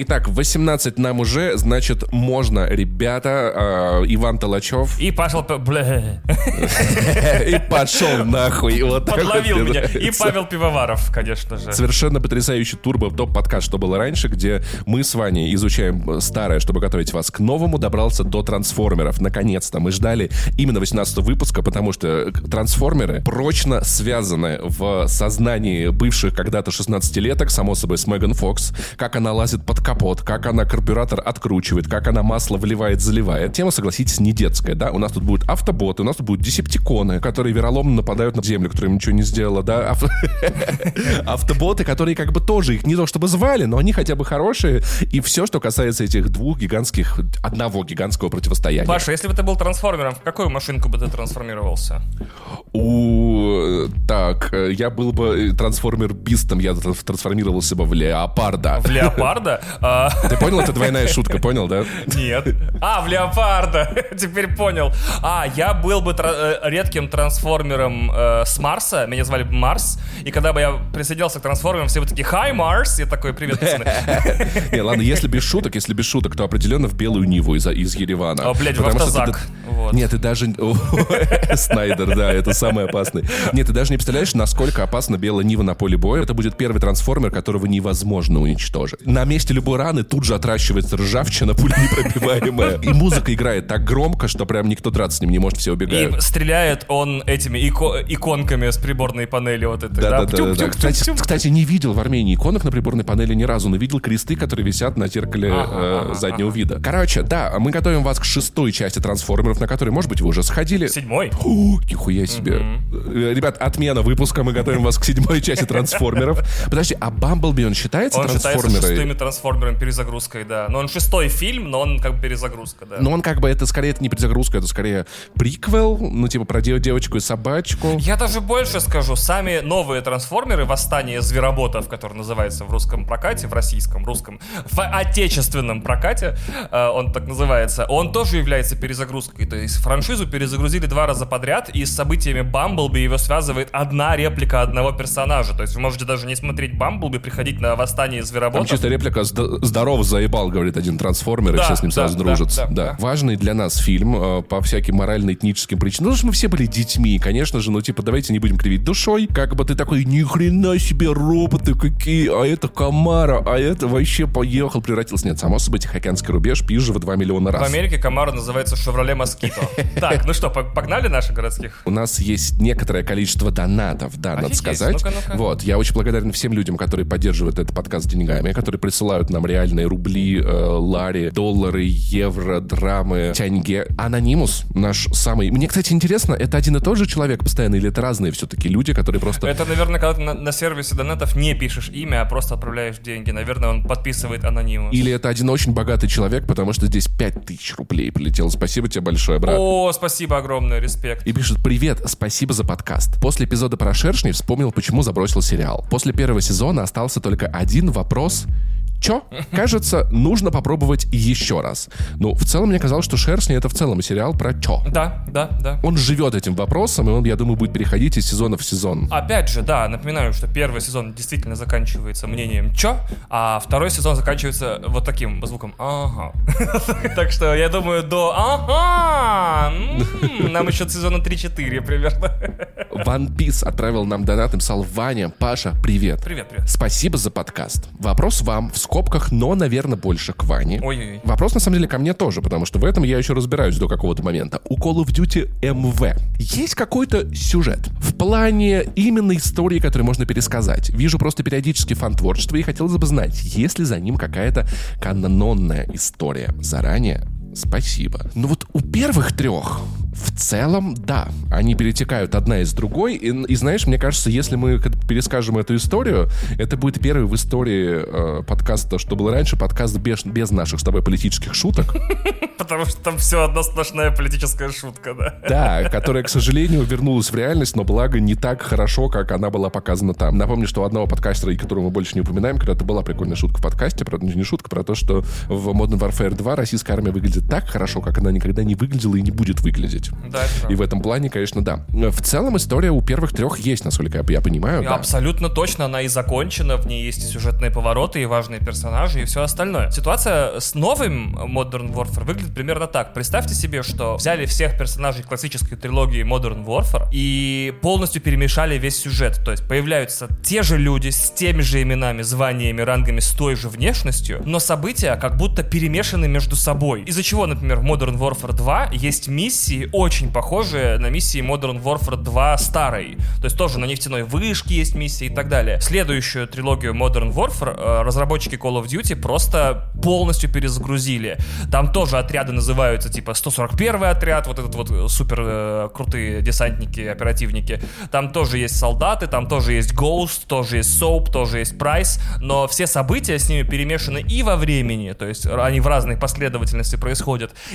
Итак, 18 нам уже, значит, можно, ребята. Э, Иван Толачев. И пошел... И пошел нахуй. Вот Подловил меня. И Павел Пивоваров, конечно же. Совершенно потрясающий турбо топ-подкаст, что было раньше, где мы с Ваней изучаем старое, чтобы готовить вас к новому, добрался до трансформеров. Наконец-то мы ждали именно 18 выпуска, потому что трансформеры прочно связаны в сознании бывших когда-то 16-леток, само собой, с Меган Фокс, как она лазит под капот, как она карбюратор откручивает, как она масло вливает, заливает. Тема, согласитесь, не детская, да? У нас тут будут автоботы, у нас тут будут десептиконы, которые вероломно нападают на Землю, которая ничего не сделала, да? Автоботы, которые как бы тоже их не то чтобы звали, но они хотя бы хорошие. И все, что касается этих двух гигантских, одного гигантского противостояния. Паша, если бы ты был трансформером, в какую машинку бы ты трансформировался? У... Так, э, я был бы трансформер Бистом, я трансформировался бы в леопарда. В леопарда? А. Ты понял, это двойная шутка, понял, да? Нет. А, в леопарда. Теперь понял. А, я был бы тра- э, редким трансформером э, с Марса. Меня звали Марс. И когда бы я присоединился к трансформерам, все бы такие «Hi, Марс!» Я такой «Привет, пацаны». Не, ладно, если без шуток, если без шуток, то определенно в белую Ниву из, из Еревана. О, блядь, в автозак. Нет, ты даже... Снайдер, да, это самый опасный. Нет, ты даже не представляешь, насколько опасна белая Нива на поле боя. Это будет первый трансформер, которого невозможно уничтожить. На месте любой раны тут же отращивается ржавчина, пуля непробиваемая. И музыка играет так громко, что прям никто драться с ним не может, все убегают. И стреляет он этими ико- иконками с приборной панели вот этой. Да, да, да. да, Кстати, кстати, не видел в Армении иконок на приборной панели ни разу, но видел кресты, которые висят на зеркале э, заднего вида. Короче, да, мы готовим вас к шестой части трансформеров, на которой, может быть, вы уже сходили. Седьмой. Фу, нихуя себе. Э, Ребят, отмена выпуска, мы готовим вас к седьмой части трансформеров. Подожди, а Бамблби, он считается Он считается шестыми трансформером перезагрузкой, да. Но он шестой фильм, но он как бы перезагрузка, да. Но он как бы, это скорее это не перезагрузка, это скорее приквел, ну типа про дев- девочку и собачку. Я даже больше скажу, сами новые трансформеры «Восстание звероботов», который называется в русском прокате, в российском, русском, в отечественном прокате, э, он так называется, он тоже является перезагрузкой. То есть франшизу перезагрузили два раза подряд, и с событиями Бамблби его связывает одна реплика одного персонажа. То есть вы можете даже не смотреть Бамблби, приходить на «Восстание Там звероботов». чисто реплика «Зд- «Здорово, заебал», говорит один трансформер, и Да, все с ним да, сразу да, дружатся. да, Да, да. Важный для нас фильм э, по всяким морально-этническим причинам. Ну, что мы все были детьми, конечно же, ну, типа, давайте не будем кривить душой. Как бы ты такой, ни хрена себе, роботы какие, а это Камара, а это вообще поехал, превратился. Нет, само собой, Тихоокеанский рубеж пизже в 2 миллиона раз. В Америке Камара называется «Шевроле Москито». Так, ну что, пог- погнали наших городских? У нас есть некоторое количество донатов, да, надо сказать. Вот, я очень благодарен всем людям, которые поддерживают этот подкаст деньгами, которые присылают нам реальные рубли, э, лари, доллары, евро, драмы, тяньге. Анонимус, наш самый... Мне, кстати, интересно, это один и тот же человек постоянно, или это разные все-таки люди, которые просто... Это, наверное, когда ты на, на сервисе донатов не пишешь имя, а просто отправляешь деньги. Наверное, он подписывает анонимус. Или это один очень богатый человек, потому что здесь 5000 рублей прилетело. Спасибо тебе большое, брат. О, спасибо огромное, респект. И пишет «Привет, спасибо за подкаст. После эпизода про шершней вспомнил, почему забросил сериал. После первого сезона остался только один вопрос Чё? Кажется, нужно попробовать еще раз. Ну, в целом, мне казалось, что «Шершни» — это в целом сериал про чё. Да, да, да. Он живет этим вопросом, и он, я думаю, будет переходить из сезона в сезон. Опять же, да, напоминаю, что первый сезон действительно заканчивается мнением «чё», а второй сезон заканчивается вот таким звуком «ага». Так что я думаю, до «ага» нам еще сезона 3-4 примерно. One Piece отправил нам донат, написал Ваня, Паша, привет. Привет, привет. Спасибо за подкаст. Вопрос вам, в скобках, но, наверное, больше к Ване. Ой-ой-ой. Вопрос, на самом деле, ко мне тоже, потому что в этом я еще разбираюсь до какого-то момента. У Call of Duty MV есть какой-то сюжет в плане именно истории, которую можно пересказать. Вижу просто периодически фан-творчество и хотелось бы знать, есть ли за ним какая-то канононная история. Заранее Спасибо. Ну вот у первых трех в целом, да, они перетекают одна из другой. И, и знаешь, мне кажется, если мы перескажем эту историю, это будет первый в истории э, подкаста, что было раньше, подкаст без, без наших с тобой политических шуток. Потому что там все одна сплошная политическая шутка, да. Да, которая, к сожалению, вернулась в реальность, но благо не так хорошо, как она была показана там. Напомню, что у одного подкастера, которого мы больше не упоминаем, когда-то была прикольная шутка в подкасте, правда, не шутка, про то, что в Modern Warfare 2 российская армия выглядит так хорошо, как она никогда не выглядела и не будет выглядеть. Да. И в этом плане, конечно, да. В целом история у первых трех есть, насколько я, я понимаю. да. Абсолютно точно, она и закончена, в ней есть и сюжетные повороты, и важные персонажи, и все остальное. Ситуация с новым Modern Warfare выглядит примерно так. Представьте себе, что взяли всех персонажей классической трилогии Modern Warfare и полностью перемешали весь сюжет. То есть появляются те же люди с теми же именами, званиями, рангами, с той же внешностью, но события как будто перемешаны между собой. Из-за чего, например, в Modern Warfare 2 есть миссии, очень похожие на миссии Modern Warfare 2 старой. То есть тоже на нефтяной вышке есть миссии и так далее. Следующую трилогию Modern Warfare э, разработчики Call of Duty просто полностью перезагрузили. Там тоже отряды называются типа 141 отряд, вот этот вот супер э, крутые десантники, оперативники. Там тоже есть солдаты, там тоже есть Ghost, тоже есть Soap, тоже есть Price, но все события с ними перемешаны и во времени, то есть они в разной последовательности происходят,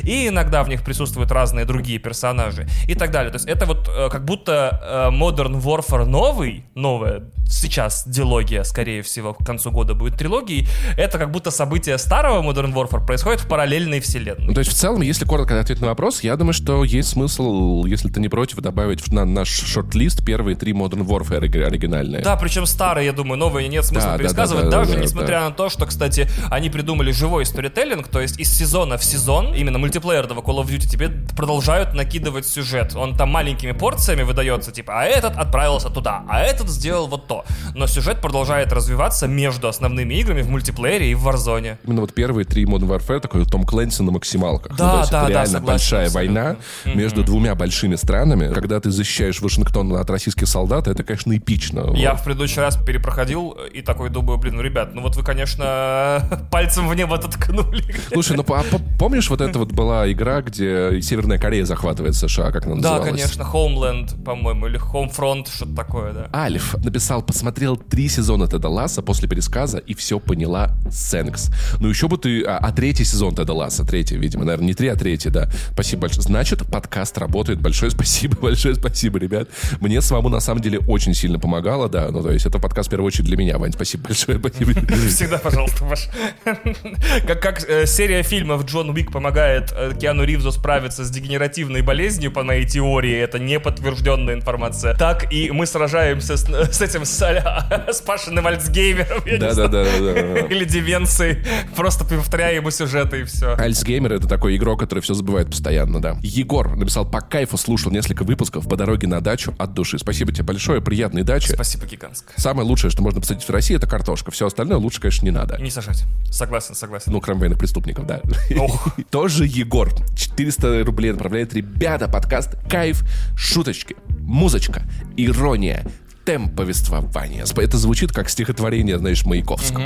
и иногда в них присутствуют разные другие персонажи и так далее. То есть это вот э, как будто э, Modern Warfare новый, новая сейчас дилогия, скорее всего, к концу года будет трилогией, это как будто события старого Modern Warfare происходят в параллельной вселенной. Ну, то есть, в целом, если коротко ответить на вопрос, я думаю, что есть смысл, если ты не против, добавить в на наш шорт-лист первые три Modern Warfare ори- оригинальные. Да, причем старые, я думаю, новые нет смысла Да, да, пересказывать, да, да, даже да, несмотря да. на то, что, кстати, они придумали живой сторителлинг, то есть из сезона в сезон, именно мультиплеерного Call of Duty, тебе продолжают накидывать сюжет. Он там маленькими порциями выдается, типа, а этот отправился туда, а этот сделал вот то. Но сюжет продолжает развиваться между основными играми в мультиплеере и в Warzone. Именно вот первые три Modern Warfare такой Том Клэнси на максималках. Да, Ну, то есть да, это да, реально согласен, большая абсолютно. война между двумя большими странами. Когда ты защищаешь Вашингтон от российских солдат, это, конечно, эпично. Я Вот. в предыдущий раз перепроходил и такой думаю, блин, ну, ребят, ну вот вы, конечно, пальцем в небо ткнули. Слушай, ну по- по- помнишь, вот это вот была игра, где Северная Корея захватывает США, как она Да, называлась? конечно, Homeland, по-моему, или Homefront, что-то такое, да. Альф написал, посмотрел три сезона Теда Ласса после пересказа и все поняла Сэнкс. Ну еще бы ты... А, а третий сезон Теда Ласса, третий, видимо, наверное, не три, а третий, да. Спасибо большое. Значит, подкаст работает. Большое спасибо, большое спасибо, ребят. Мне самому, на самом деле, очень сильно помогало, да. Ну, то есть это подкаст, в первую очередь, для меня, Вань. Спасибо большое, спасибо. Всегда, пожалуйста, ваш. Как, как э, серия фильмов Джон Уик помогает э, Киану Ривзу справиться с дегенеративной болезнью, по моей теории, это не подтвержденная информация, так и мы сражаемся с, с этим с, а- с Пашиным Альцгеймером, я не знаю. Да-да-да. Или деменцией, просто повторяя ему сюжеты и все. Альцгеймер — это такой игрок, который все забывает постоянно, да. Егор написал, по кайфу слушал несколько выпусков по дороге на дачу от души. Спасибо тебе большое, приятной дачи. Спасибо гигантское. Самое лучшее, что можно посадить в России, это картошка. Все остальное лучше, конечно, не надо. Не сажать. Согласен, согласен. Ну, кроме военных преступников, да. Ох. Тоже Егор. 400 рублей отправляет. Ребята, подкаст «Кайф», шуточки, музычка, ирония, темп повествования. Это звучит как стихотворение, знаешь, Маяковского.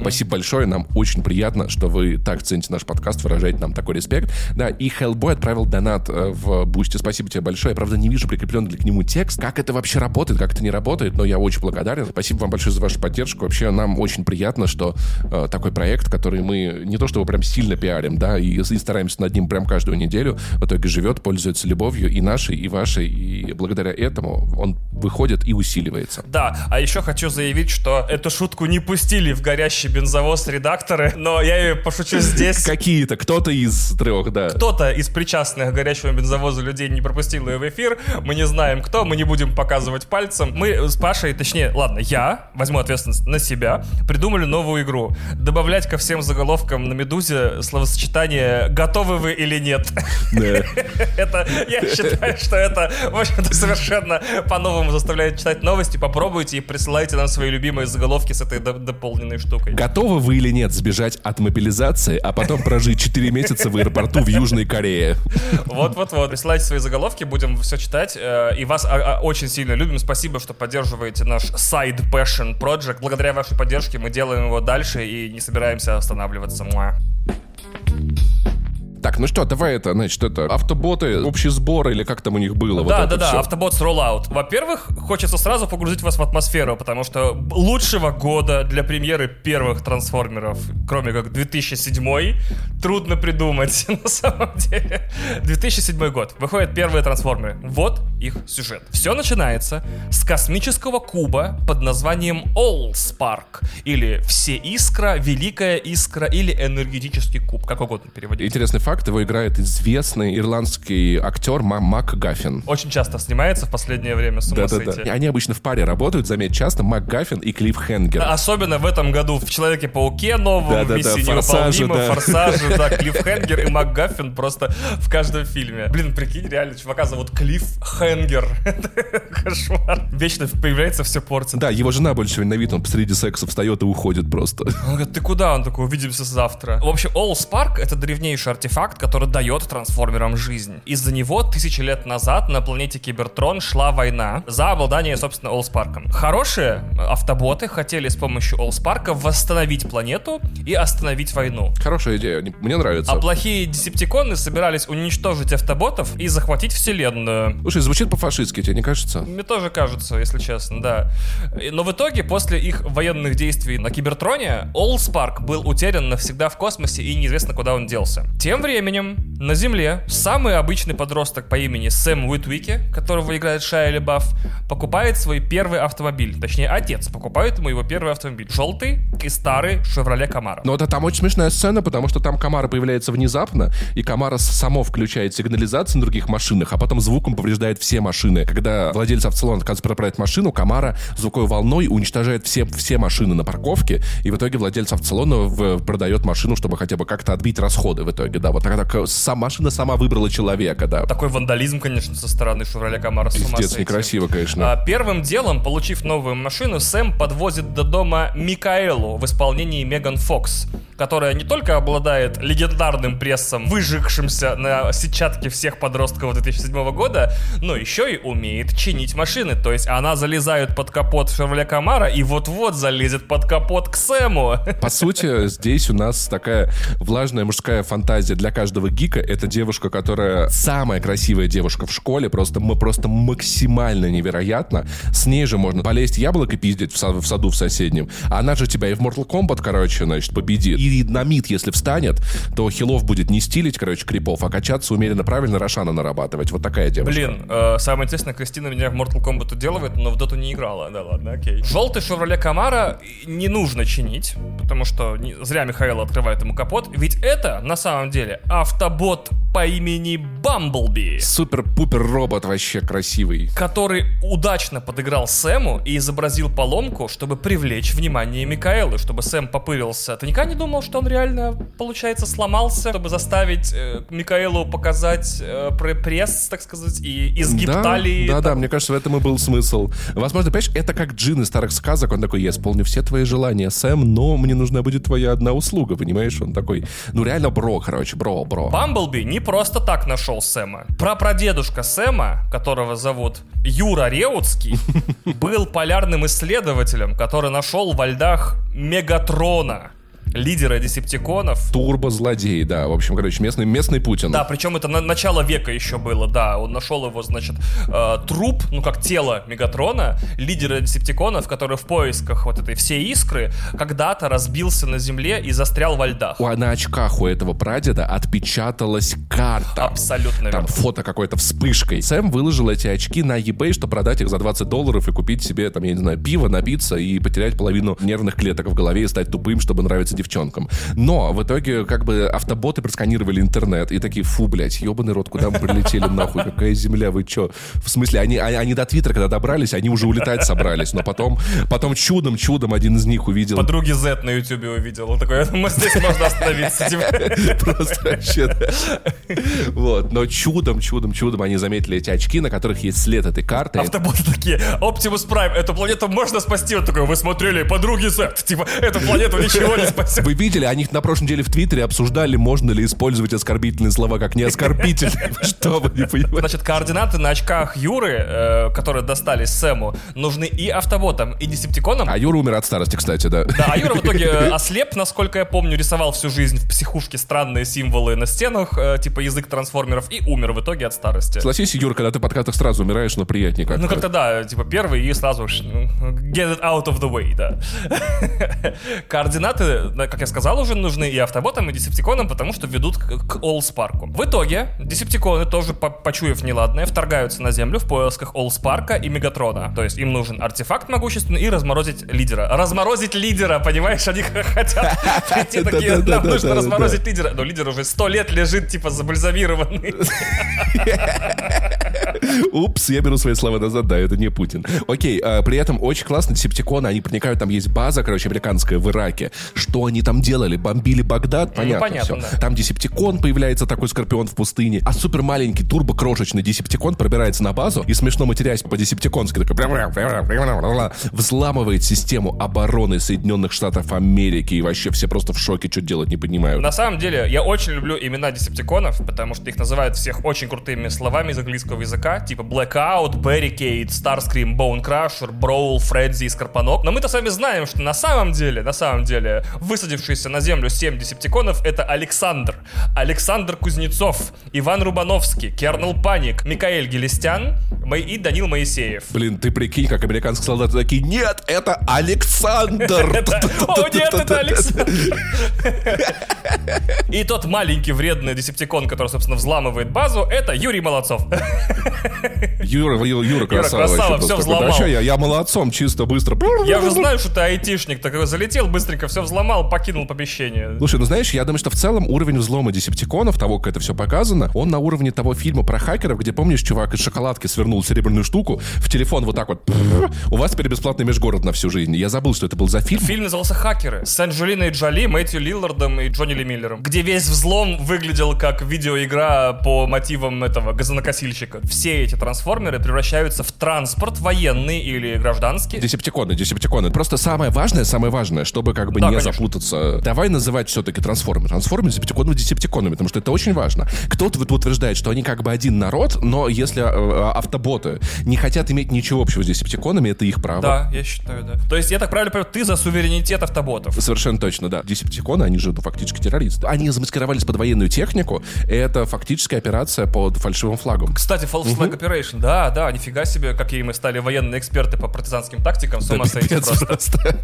Спасибо большое, нам очень приятно, что вы так цените наш подкаст, выражаете нам такой респект. Да, и Hellboy отправил донат э, в Boosty. Спасибо тебе большое. Я, правда, не вижу прикрепленный к нему текст. Как это вообще работает, как это не работает, но я очень благодарен. Спасибо вам большое за вашу поддержку. Вообще, нам очень приятно, что э, такой проект, который мы не то чтобы прям сильно пиарим, да, и, и стараемся над ним прям каждую неделю, в итоге живет, пользуется любовью и нашей, и вашей, и благодаря этому он выходит и усиливается. Да, а еще хочу заявить, что эту шутку не пустили в горящий бензовоз редакторы, но я ее пошучу здесь. Какие-то, кто-то из трех, да. Кто-то из причастных к горячему бензовозу людей не пропустил ее в эфир. Мы не знаем кто, мы не будем показывать пальцем. Мы с Пашей, точнее, ладно, я возьму ответственность на себя, придумали новую игру. Добавлять ко всем заголовкам на Медузе словосочетание «Готовы вы или нет?» Это, я считаю, что это, в общем-то, совершенно по-новому заставляет читать новости. Попробуйте и присылайте нам свои любимые заголовки с этой до- дополненной штукой. Готовы вы или нет сбежать от мобилизации, а потом прожить 4 месяца в аэропорту в Южной Корее? Вот-вот-вот. Присылайте свои заголовки, будем все читать. э, И вас а, а, очень сильно любим. Спасибо, что поддерживаете наш Side Passion Project. Благодаря вашей поддержке мы делаем его дальше и не собираемся останавливаться. Муа. Так, ну что, давай это, значит, это автоботы, общий сбор или как там у них было? вот Да, это да, да, всё. автобот Rollout. Во-первых, хочется сразу погрузить вас в атмосферу, потому что лучшего года для премьеры первых трансформеров, кроме как 2007, трудно придумать на самом деле. 2007 год. Выходят первые трансформеры. Вот их сюжет. Все начинается с космического куба под названием Allspark. Или Все искра, Великая искра, или энергетический куб, как угодно переводить. Интересный факт, факт, его играет известный ирландский актер Ма- Мак Гаффин. Очень часто снимается в последнее время, с ума Да-да-да. сойти. И они обычно в паре работают, заметь, часто Мак Гаффин и Клифф Хенгер. Особенно в этом году в Человеке-пауке новом, Да-да-да, Миссии «Форсаже», невыполнима, да. Форсаже, да, Клифф Хенгер и МакГаффин просто в каждом фильме. Блин, прикинь, реально, чувака зовут Клифф Хенгер. Кошмар. Вечно появляется, все портит. Да, его жена больше ненавидит, он посреди секса встает и уходит просто. Он говорит, ты куда? Он такой, увидимся завтра. В общем, All Spark — это древнейший артефакт, который дает трансформерам жизнь. Из-за него тысячи лет назад на планете Кибертрон шла война за обладание, собственно, Spark. Хорошие автоботы хотели с помощью Spark восстановить планету и остановить войну. Хорошая идея, не- мне нравится. А плохие десептиконы собирались уничтожить автоботов и захватить вселенную. Слушай, звучит по-фашистски, тебе не кажется? Мне тоже кажется, если честно, да. Но в итоге, после их военных действий на Кибертроне, Оллспарк был утерян навсегда в космосе и неизвестно, куда он делся. Тем временем, на Земле, самый обычный подросток по имени Сэм Уитвики, которого играет Шайя Лебаф, покупает свой первый автомобиль. Точнее, отец покупает ему его первый автомобиль. Желтый и старый Шевроле Камаро. Но это там очень смешная сцена, потому что там Камара появляется внезапно, и Камара само включает сигнализацию на других машинах, а потом звуком повреждает все машины. Когда владелец автосалона отказывается проправить машину, Камара звуковой волной уничтожает все, все машины на парковке, и в итоге владелец автосалона продает машину, чтобы хотя бы как-то отбить расходы в итоге. Да, так, так, сам, машина сама выбрала человека, да. Такой вандализм, конечно, со стороны Шевроле ума Пиздец, некрасиво, конечно. А, Первым делом, получив новую машину, Сэм подвозит до дома Микаэлу в исполнении Меган Фокс, которая не только обладает легендарным прессом, выжигшимся на сетчатке всех подростков 2007 года, но еще и умеет чинить машины. То есть она залезает под капот Шевроле Камара и вот-вот залезет под капот к Сэму. По сути, здесь у нас такая влажная мужская фантазия для каждого гика. Это девушка, которая самая красивая девушка в школе, просто, мы просто максимально невероятно. С ней же можно полезть яблоко пиздить в, са- в саду в соседнем. Она же тебя и в Mortal Kombat, короче, значит, победит. И на мид, если встанет, то хилов будет не стилить, короче, крипов, а качаться умеренно правильно, Рошана нарабатывать. Вот такая девушка. Блин, э, самое интересное, Кристина меня в Mortal Kombat уделывает, но в доту не играла. Да ладно, окей. Желтый Шевроле Камара не нужно чинить, потому что не- зря Михаил открывает ему капот, ведь это, на самом деле, автобот по имени Бамблби, Супер-пупер робот вообще красивый. который удачно подыграл Сэму и изобразил поломку, чтобы привлечь внимание Микаэлы, чтобы Сэм попырился. Ты никогда не думал, что он реально, получается, сломался, чтобы заставить э, Микаэлу показать э, пре- пресс, так сказать, и изгиб да, талии? Да, да, мне кажется, в этом и был смысл. Возможно, понимаешь, это как Джин из старых сказок. Он такой, я исполню все твои желания, Сэм, но мне нужна будет твоя одна услуга, понимаешь? Он такой, ну реально бро, короче, бро, бро. Бамблби не просто так нашел Сэма. Прапрадедушка Сэма, которого зовут Юра Реутский, был полярным исследователем, который нашел во льдах Мегатрона, лидера десептиконов. Турбо-злодей, да. В общем, короче, местный, местный Путин. Да, причем это на начало века еще было, да. Он нашел его, значит, э, труп, ну как тело Мегатрона, лидера десептиконов, который в поисках вот этой всей искры когда-то разбился на земле и застрял во льдах. У, на очках у этого прадеда отпечаталась карта. Абсолютно Там верно. фото какой-то вспышкой. Сэм выложил эти очки на eBay, чтобы продать их за 20 долларов и купить себе, там, я не знаю, пиво, напиться и потерять половину нервных клеток в голове и стать тупым, чтобы нравиться девчонкам. Но в итоге как бы автоботы просканировали интернет и такие, фу, блядь, ебаный рот, куда мы прилетели нахуй, какая земля, вы чё? В смысле, они, они, они до Твиттера, когда добрались, они уже улетать собрались, но потом, потом чудом, чудом один из них увидел Подруги Z на Ютубе увидел. Он такой, я думаю, здесь можно остановиться. типа. Просто вообще. Вот. Но чудом, чудом, чудом они заметили эти очки, на которых есть след этой карты. Автоботы такие, Optimus Prime, эту планету можно спасти? Он такой, вы смотрели, подруги Z. Типа, эту планету ничего не спасет. Вы видели, они на прошлой неделе в Твиттере обсуждали, можно ли использовать оскорбительные слова как не оскорбительные. Что вы не понимаете? Значит, координаты на очках Юры, э, которые достались Сэму, нужны и автоботам, и десептиконам. А Юра умер от старости, кстати, да. Да, а Юра в итоге э, ослеп, насколько я помню, рисовал всю жизнь в психушке странные символы на стенах, э, типа язык трансформеров, и умер в итоге от старости. Согласись, Юра, когда ты в подкастах сразу умираешь, но приятнее как-то. Ну, как-то да, типа первый и сразу get it out of the way, да. Координаты как я сказал, уже нужны и автоботам, и десептиконам, потому что ведут к, к Оллспарку. В итоге десептиконы, тоже по почуяв неладное, вторгаются на Землю в поисках Оллспарка и Мегатрона. То есть им нужен артефакт могущественный и разморозить лидера. Разморозить лидера, понимаешь? Они хотят прийти такие, нам нужно разморозить лидера. Но лидер уже сто лет лежит, типа, забальзамированный. Упс, я беру свои слова назад, да, это не Путин. Окей, а, при этом очень классно десептиконы, они проникают, там есть база, короче, американская в Ираке. Что они там делали? Бомбили Багдад? Понятно, ну, понятно все. Да. Там десептикон появляется, такой скорпион в пустыне, а супер маленький турбо-крошечный десептикон пробирается на базу и смешно матерясь по-десептиконски, такой взламывает систему обороны Соединенных Штатов Америки, и вообще все просто в шоке, что делать не понимают. На самом деле, я очень люблю имена десептиконов, потому что их называют всех очень крутыми словами из английского языка, типа Blackout, Barricade, Starscream, Bone Crusher, Brawl, Фредди и Скорпанок. Но мы-то с вами знаем, что на самом деле, на самом деле, высадившиеся на землю 7 десептиконов это Александр, Александр Кузнецов, Иван Рубановский, Кернел Паник, Микаэль Гелестян и Данил Моисеев. Блин, ты прикинь, как американские солдаты такие, нет, это Александр! О, нет, это Александр! И тот маленький вредный десептикон, который, собственно, взламывает базу, это Юрий Молодцов. Юра, Юра, красава. Юра, красава, все взломал. Да что я, я молодцом, чисто, быстро. Я же знаю, что ты айтишник, так залетел быстренько, все взломал, покинул помещение. Слушай, ну знаешь, я думаю, что в целом уровень взлома десептиконов, того, как это все показано, он на уровне того фильма про хакеров, где, помнишь, чувак из шоколадки свернул серебряную штуку, в телефон вот так вот, у вас теперь бесплатный межгород на всю жизнь. Я забыл, что это был за фильм. Фильм назывался «Хакеры» с Анджелиной Джоли, Мэтью Лиллардом и Джонни Ли Миллером, где весь взлом выглядел как видеоигра по мотивам этого газонокосильщика. Все эти трансформеры превращаются в транспорт военный или гражданский. Десептиконы, десептиконы. Просто самое важное, самое важное, чтобы как бы да, не конечно. запутаться. Давай называть все-таки трансформеры. Трансформеры десептиконами десептиконами, потому что это очень важно. Кто-то утверждает, что они как бы один народ, но если э, автоботы не хотят иметь ничего общего с десептиконами, это их право. Да, я считаю, да. То есть я так правильно понимаю, ты за суверенитет автоботов? Совершенно точно, да. Десептиконы, они же ну, фактически террористы. Они замаскировались под военную технику. Это фактическая операция под фальшивым флагом. Кстати, false flag operation, да, да, нифига себе, какие мы стали военные эксперты по партизанским тактикам, с ума да сойти просто. просто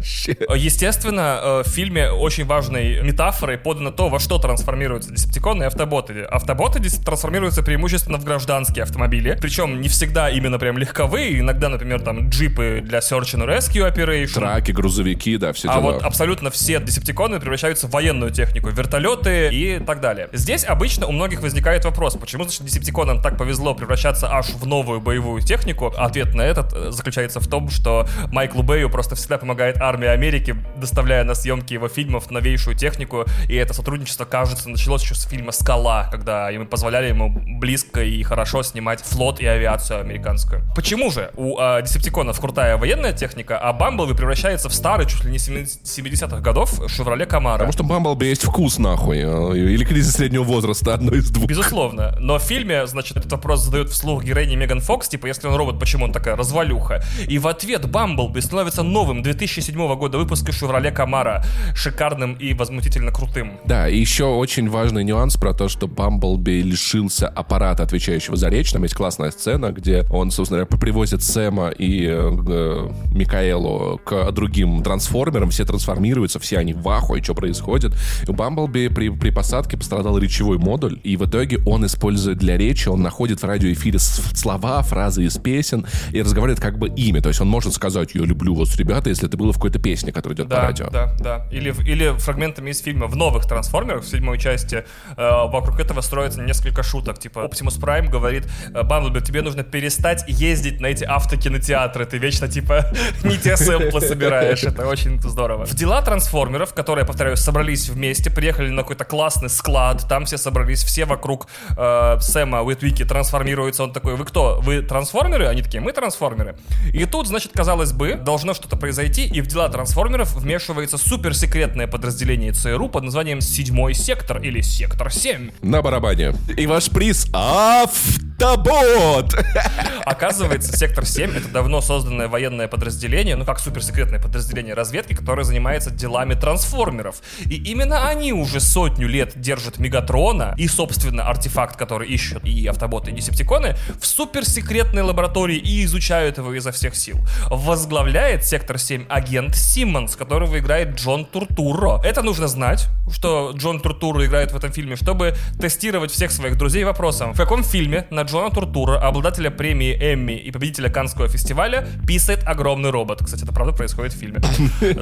Естественно, э, в фильме очень важной метафорой подано то, во что трансформируются десептиконы и автоботы. Автоботы трансформируются преимущественно в гражданские автомобили, причем не всегда именно прям легковые, иногда, например, там джипы для Search and Rescue Operation. Траки, грузовики, да, все а дела. А вот абсолютно все десептиконы превращаются в военную технику, вертолеты и так далее. Здесь обычно у многих возникает вопрос, почему, значит, десептиконам так повезло превращаться аж в новую боевую технику? Ответ на этот э, заключается в том, что Майклу Бэю просто всегда помогает армия Америки, доставляя на съемки его фильмов новейшую технику, и это сотрудничество, кажется, началось еще с фильма «Скала», когда ему позволяли ему близко и хорошо снимать флот и авиацию американскую. Почему же у э, Десептиконов крутая военная техника, а Бамблби превращается в старый, чуть ли не 70-х годов, Шевроле Камара? Потому что Бамблби есть вкус, нахуй. Э, или кризис среднего возраста, одно из двух. Безусловно. Но в фильме, значит, этот вопрос задает вслух героине Меган Фокс, типа, если он робот, почему он такая развалюха? И в ответ Бамблби становится новым 2007 года выпуска Шевроле Камара, шикарным и возмутительно крутым. Да, и еще очень важный нюанс про то, что Бамблби лишился аппарата, отвечающего за речь. Там есть классная сцена, где он, собственно говоря, привозит Сэма и э, Микаэлу к другим трансформерам. Все трансформируются, все они в ахуе, что происходит. У Бамблби при, при посадке пострадал речевой модуль, и в итоге он использует для речи, он находит в радиоэфире слова, фразы из песен и разговаривает как бы ими. То есть он может сказать «Я люблю вас, ребята», если это было в какой-то песне, которая идет да, по радио. Да, да. Или, или фрагментами из фильма в новых трансформерах, в седьмой части, э, вокруг этого строится несколько шуток. Типа Оптимус Прайм говорит Бамблби, тебе нужно перестать ездить на эти автокинотеатры, ты вечно типа не те сэмплы собираешь. Это очень здорово. В дела трансформеров, которые, повторяю, собрались вместе, приехали на какой-то классный склад, там все собрались, все вокруг э, Сэма Уитвики трансформируются. Он такой, вы кто? Вы трансформеры? Они такие, мы трансформеры. И тут, значит, казалось бы, должно что-то произойти, и в дела трансформеров вмешивается суперсекретное подразделение ЦРУ под названием Седьмой сектор или Сектор 7. На барабане. И ваш приз авто Тобот! Оказывается, Сектор 7 это давно созданное военное подразделение, ну как суперсекретное подразделение разведки, которое занимается делами трансформеров. И именно они уже сотню лет держат Мегатрона и, собственно, артефакт, который ищут и автоботы, и десептиконы, в суперсекретной лаборатории и изучают его изо всех сил. Возглавляет Сектор 7 агент Симмонс, которого играет Джон Туртуро. Это нужно знать, что Джон Туртуро играет в этом фильме, чтобы тестировать всех своих друзей вопросом, в каком фильме на Джона Туртура, обладателя премии Эмми и победителя Канского фестиваля, писает огромный робот. Кстати, это правда происходит в фильме.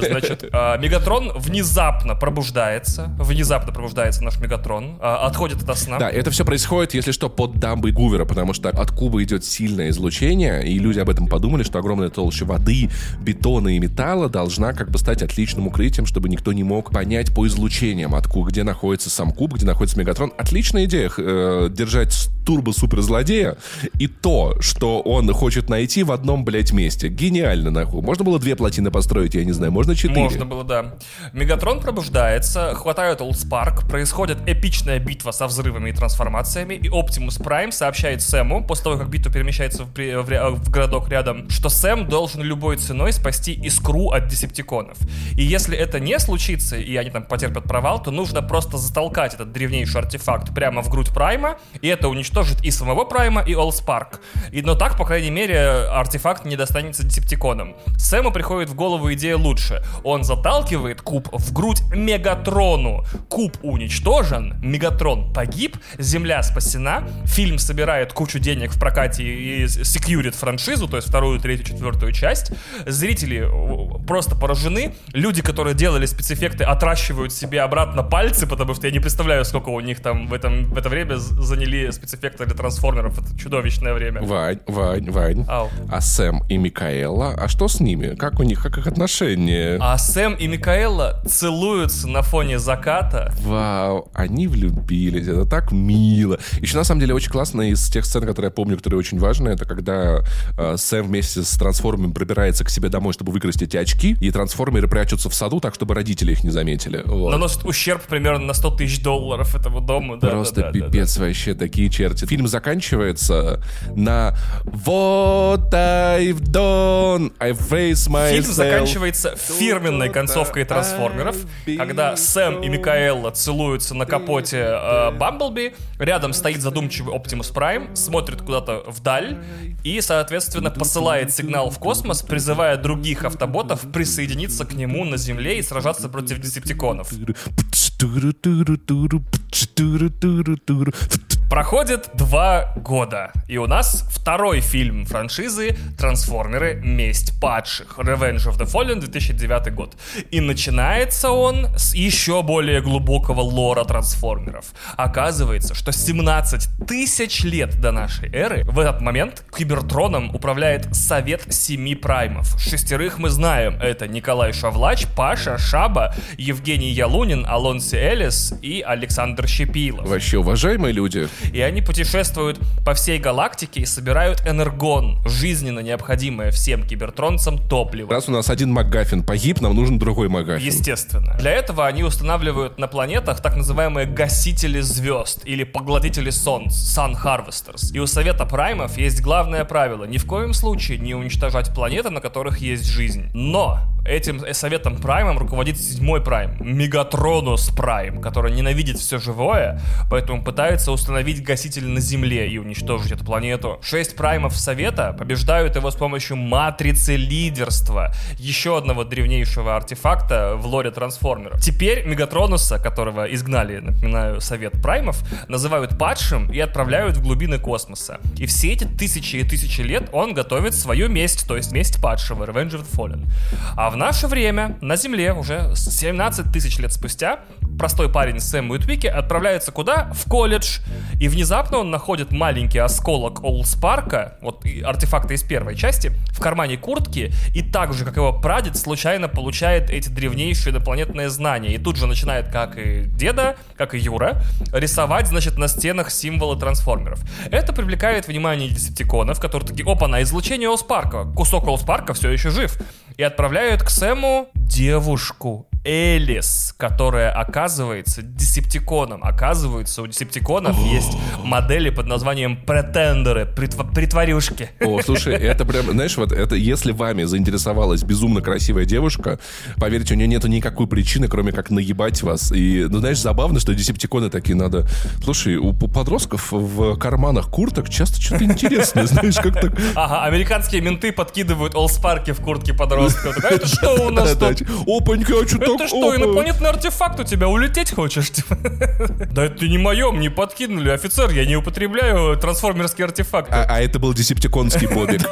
Значит, э, Мегатрон внезапно пробуждается, внезапно пробуждается наш Мегатрон, э, отходит от сна. Да, это все происходит, если что, под дамбой Гувера, потому что от Куба идет сильное излучение, и люди об этом подумали, что огромная толща воды, бетона и металла должна как бы стать отличным укрытием, чтобы никто не мог понять по излучениям, откуда, где находится сам Куб, где находится Мегатрон. Отличная идея э, держать турбо-суперзлодея и то, что он хочет найти в одном, блядь, месте. Гениально, нахуй. Можно было две плотины построить, я не знаю, можно четыре? Можно было, да. Мегатрон пробуждается, хватает Олдспарк, происходит эпичная битва со взрывами и трансформациями, и Оптимус Прайм сообщает Сэму, после того, как битва перемещается в, в, в городок рядом, что Сэм должен любой ценой спасти искру от десептиконов. И если это не случится, и они там потерпят провал, то нужно просто затолкать этот древнейший артефакт прямо в грудь Прайма, и это уничтожит и самого Прайма, и Олдспарк. И, но так, по крайней мере, артефакт не достанется десептиконам. Сэму приходит в голову идея лучше. Он заталкивает куб в грудь Мегатрону. Куб уничтожен, Мегатрон погиб, Земля спасена, фильм собирает кучу денег в прокате и секьюрит франшизу, то есть вторую, третью, четвертую часть. Зрители просто поражены. Люди, которые делали спецэффекты, отращивают себе обратно пальцы, потому что я не представляю, сколько у них там в, этом, в это время заняли спецэффекты для трансформеров. Это чудовищное время. Вань, Вань, Вань. Ау. А Сэм и Микаэла, а что с ними? Как у них, как их отношения? А Сэм и Микаэла целуются на фоне заката. Вау, они влюбились, это так мило. Еще на самом деле очень классно из тех сцен, которые я помню, которые очень важны, это когда э, Сэм вместе с трансформером пробирается к себе домой, чтобы выкрасть эти очки, и трансформеры прячутся в саду так, чтобы родители их не заметили. Вот. Наносит ущерб примерно на 100 тысяч долларов этому дому. Да, Просто да, да, пипец да, да. вообще, такие черти. Фильм заканчивается на «Вот I've done, I face myself». Фильм заканчивается фирменной концовкой трансформеров, когда Сэм и Микаэла целуются на капоте э, Бамблби, рядом стоит задумчивый Оптимус Прайм, смотрит куда-то вдаль и, соответственно, посылает сигнал в космос, призывая других автоботов присоединиться к нему на Земле и сражаться против десептиконов. Проходит два года, и у нас второй фильм франшизы «Трансформеры. Месть падших» Revenge of the Fallen 2009 год. И начинается он с еще более глубокого лора трансформеров. Оказывается, что 17 тысяч лет до нашей эры в этот момент Кибертроном управляет Совет Семи Праймов. Шестерых мы знаем. Это Николай Шавлач, Паша, Шаба, Евгений Ялунин, Алонси Элис и Александр Щепилов. Вообще уважаемые люди. И они путешествуют по всей галактике и собирают энергон, жизненно необходимое всем кибертронцам топливо. Раз у нас один МакГаффин погиб, нам нужен другой МакГаффин. Естественно. Для этого они устанавливают на планетах так называемые гасители звезд или поглотители солнц, Sun Harvesters. И у Совета Праймов есть главное правило — ни в коем случае не уничтожать планеты, на которых есть жизнь. Но этим советом Праймом руководит седьмой Прайм, Мегатронус Прайм, который ненавидит все живое, поэтому пытается установить гаситель на Земле и уничтожить эту планету. Шесть Праймов Совета побеждают его с помощью Матрицы Лидерства, еще одного древнейшего артефакта в лоре трансформеров. Теперь Мегатронуса, которого изгнали, напоминаю, Совет Праймов, называют падшим и отправляют в глубины космоса. И все эти тысячи и тысячи лет он готовит свою месть, то есть месть падшего, Revenge of the Fallen. А в наше время на Земле уже 17 тысяч лет спустя простой парень Сэм Уитвики отправляется куда? В колледж. И внезапно он находит маленький осколок Олдспарка, вот артефакта из первой части, в кармане куртки, и так же, как его прадед, случайно получает эти древнейшие инопланетные знания. И тут же начинает, как и деда, как и Юра, рисовать, значит, на стенах символы трансформеров. Это привлекает внимание десептиконов, которые такие, опа, на излучение Олдспарка. Кусок Олдспарка все еще жив. И отправляют к Сэму девушку Элис, которая оказывается десептиконом. Оказывается, у десептиконов есть модели под названием претендеры, притв- притворюшки. О, слушай, это прям, знаешь, вот это если вами заинтересовалась безумно красивая девушка, поверьте, у нее нету никакой причины, кроме как наебать вас. И, ну, знаешь, забавно, что десептиконы такие надо... Слушай, у подростков в карманах курток часто что-то интересное, знаешь, как так... Ага, американские менты подкидывают олспарки в куртке подростка. Такая, Это что у нас тут? Опанька, а что Это что, инопланетный артефакт у тебя? Улететь хочешь? Да это не мое, мне подкинули. Офицер, я не употребляю трансформерские артефакты. А, а это был десептиконский бобик.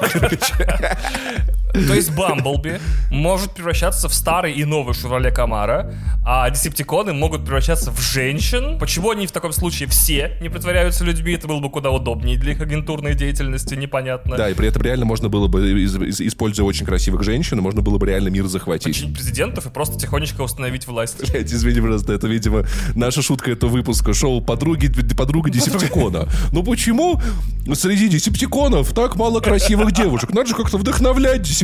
То есть Бамблби может превращаться в старый и новый Шевроле Камара, а десептиконы могут превращаться в женщин. Почему они в таком случае все не притворяются людьми? Это было бы куда удобнее для их агентурной деятельности, непонятно. Да, и при этом реально можно было бы, используя очень красивых женщин, можно было бы реально мир захватить. Починить президентов и просто тихонечко установить власть. Блять, извини, просто это, видимо, наша шутка этого выпуска шоу «Подруги, подруга Десептикона». Ну почему среди Десептиконов так мало красивых девушек? Надо же как-то вдохновлять Десептиконов.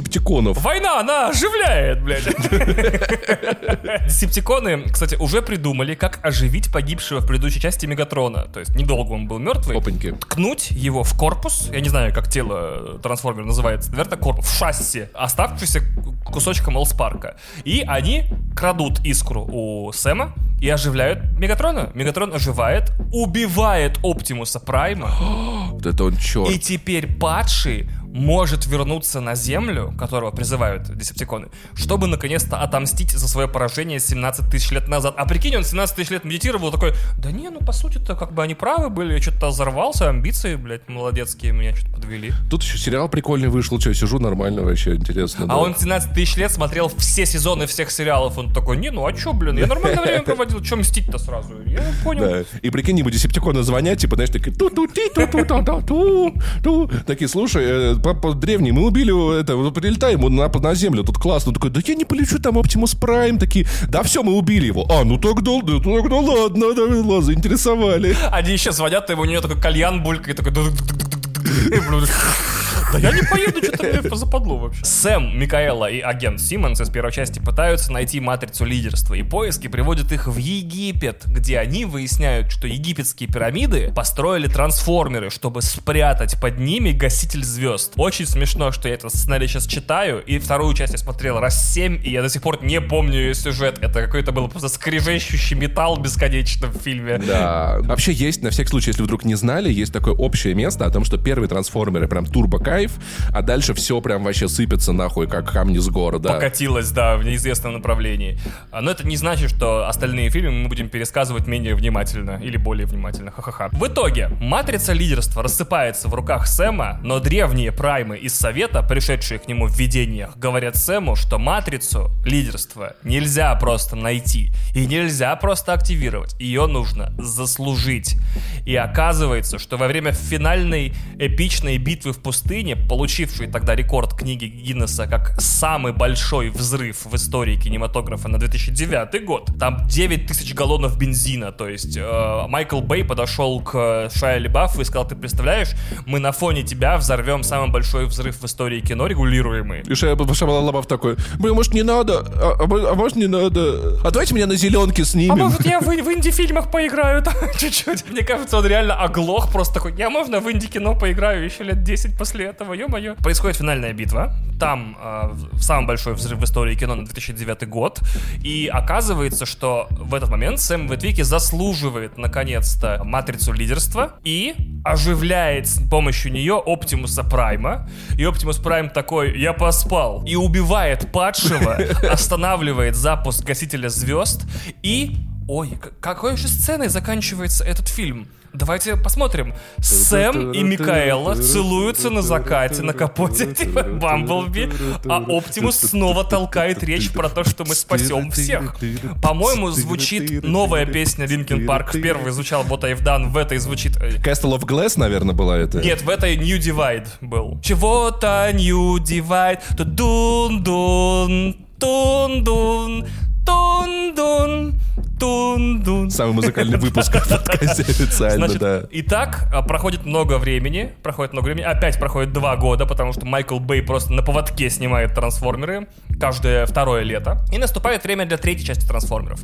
Война, она оживляет, блядь. Десептиконы, кстати, уже придумали, как оживить погибшего в предыдущей части Мегатрона. То есть недолго он был мертвый. Опаньки. ткнуть его в корпус, я не знаю, как тело трансформера называется, наверное, корпус, в шасси, оставшийся кусочком Олспарка. И они крадут искру у Сэма и оживляют Мегатрона. Мегатрон оживает, убивает Оптимуса Прайма, Вот это он черт. и теперь падший может вернуться на Землю, которого призывают Десептиконы, чтобы наконец-то отомстить за свое поражение 17 тысяч лет назад. А прикинь, он 17 тысяч лет медитировал, такой, да не, ну по сути-то как бы они правы были, я что-то взорвался, амбиции, блядь, молодецкие меня что-то подвели. Тут еще сериал прикольный вышел, что, сижу нормально вообще, интересно. да. А он 17 тысяч лет смотрел все сезоны всех сериалов, он такой, не, ну а чё, блин, я нормальное время проводил, чё мстить-то сразу? Я понял. Да. И прикинь, ему десептиконы звонят, типа, знаешь, такие ту ту ту ту ту ту ту ту Такие, слушай, э, папа древний, мы убили это, вот прилетаем на, на землю, тут классно. Он такой, да я не полечу, там Оптимус Прайм. Такие, да все, мы убили его. А, ну тогда, да, тогда ладно, да, ладно, заинтересовали. Они еще звонят, и у нее такой кальян булькает, такой... Да я не поеду, что-то мне западло вообще. Сэм, Микаэла и агент Симмонс из первой части пытаются найти матрицу лидерства, и поиски приводят их в Египет, где они выясняют, что египетские пирамиды построили трансформеры, чтобы спрятать под ними гаситель звезд. Очень смешно, что я этот сценарий сейчас читаю, и вторую часть я смотрел раз семь, и я до сих пор не помню ее сюжет. Это какой-то был просто скрежещущий металл бесконечно в фильме. Да. Вообще есть, на всякий случай, если вдруг не знали, есть такое общее место о том, что первые трансформеры прям турбо кайф, а дальше все прям вообще сыпется нахуй, как камни с гор, да. покатилась, да, в неизвестном направлении. А, Но это не значит, что остальные фильмы мы будем пересказывать менее внимательно или более внимательно. Ха-ха-ха. В итоге, матрица лидерства рассыпается в руках Сэма, но древние праймы из Совета, пришедшие к нему в видениях, говорят Сэму, что матрицу лидерства нельзя просто найти и нельзя просто активировать. Ее нужно заслужить. И оказывается, что во время финальной эпичной битвы в пустыне, получившей тогда рекорд книги Гиннесса как самый большой взрыв в истории кинематографа на 2009 год, там 9 тысяч галлонов бензина, то есть э, Майкл Бэй подошел к Шайа Лебафу и сказал, ты представляешь, мы на фоне тебя взорвем самый большой взрыв в истории кино регулируемый. И Шая Шабалалабав такой, блин, может не надо, а, а а может не надо, а давайте меня на зеленке А снимем. может я в, в инди-фильмах поиграю там чуть-чуть? Мне кажется, он реально оглох, просто такой, я можно в инди-кино поиграю еще лет 10 после этого, ё-моё. Происходит финальная битва, там э, самый большой взрыв в истории кино на 2009 год, и оказывается, что в этот момент Сэм Витвики заслуживает, наконец-то, матрицу лидерства и оживляет с помощью нее Оптимуса Прайма, и Оптимус Прайм такой, я поспал, и убивает падшего, останавливает запуск гасителя звезд и... Ой, какой же сценой заканчивается этот фильм? Давайте посмотрим. Сэм и Микаэла целуются на закате на капоте типа Бамблби, а Оптимус снова толкает речь про то, что мы спасем всех. По-моему, звучит новая песня Линкен Парк. В первой звучал What I've Done, в этой звучит... э, Castle of Glass, наверное, была это. нет, в этой New Divide был. Чего-то New Divide. Тудун-дун, тун-дун, тун-дун, Тун-дун. Самый музыкальный выпуск в подкасте официально, Значит, да. итак, а, проходит много времени, проходит много времени, опять проходит два года, потому что Майкл Бэй просто на поводке снимает трансформеры каждое второе лето. И наступает время для третьей части трансформеров,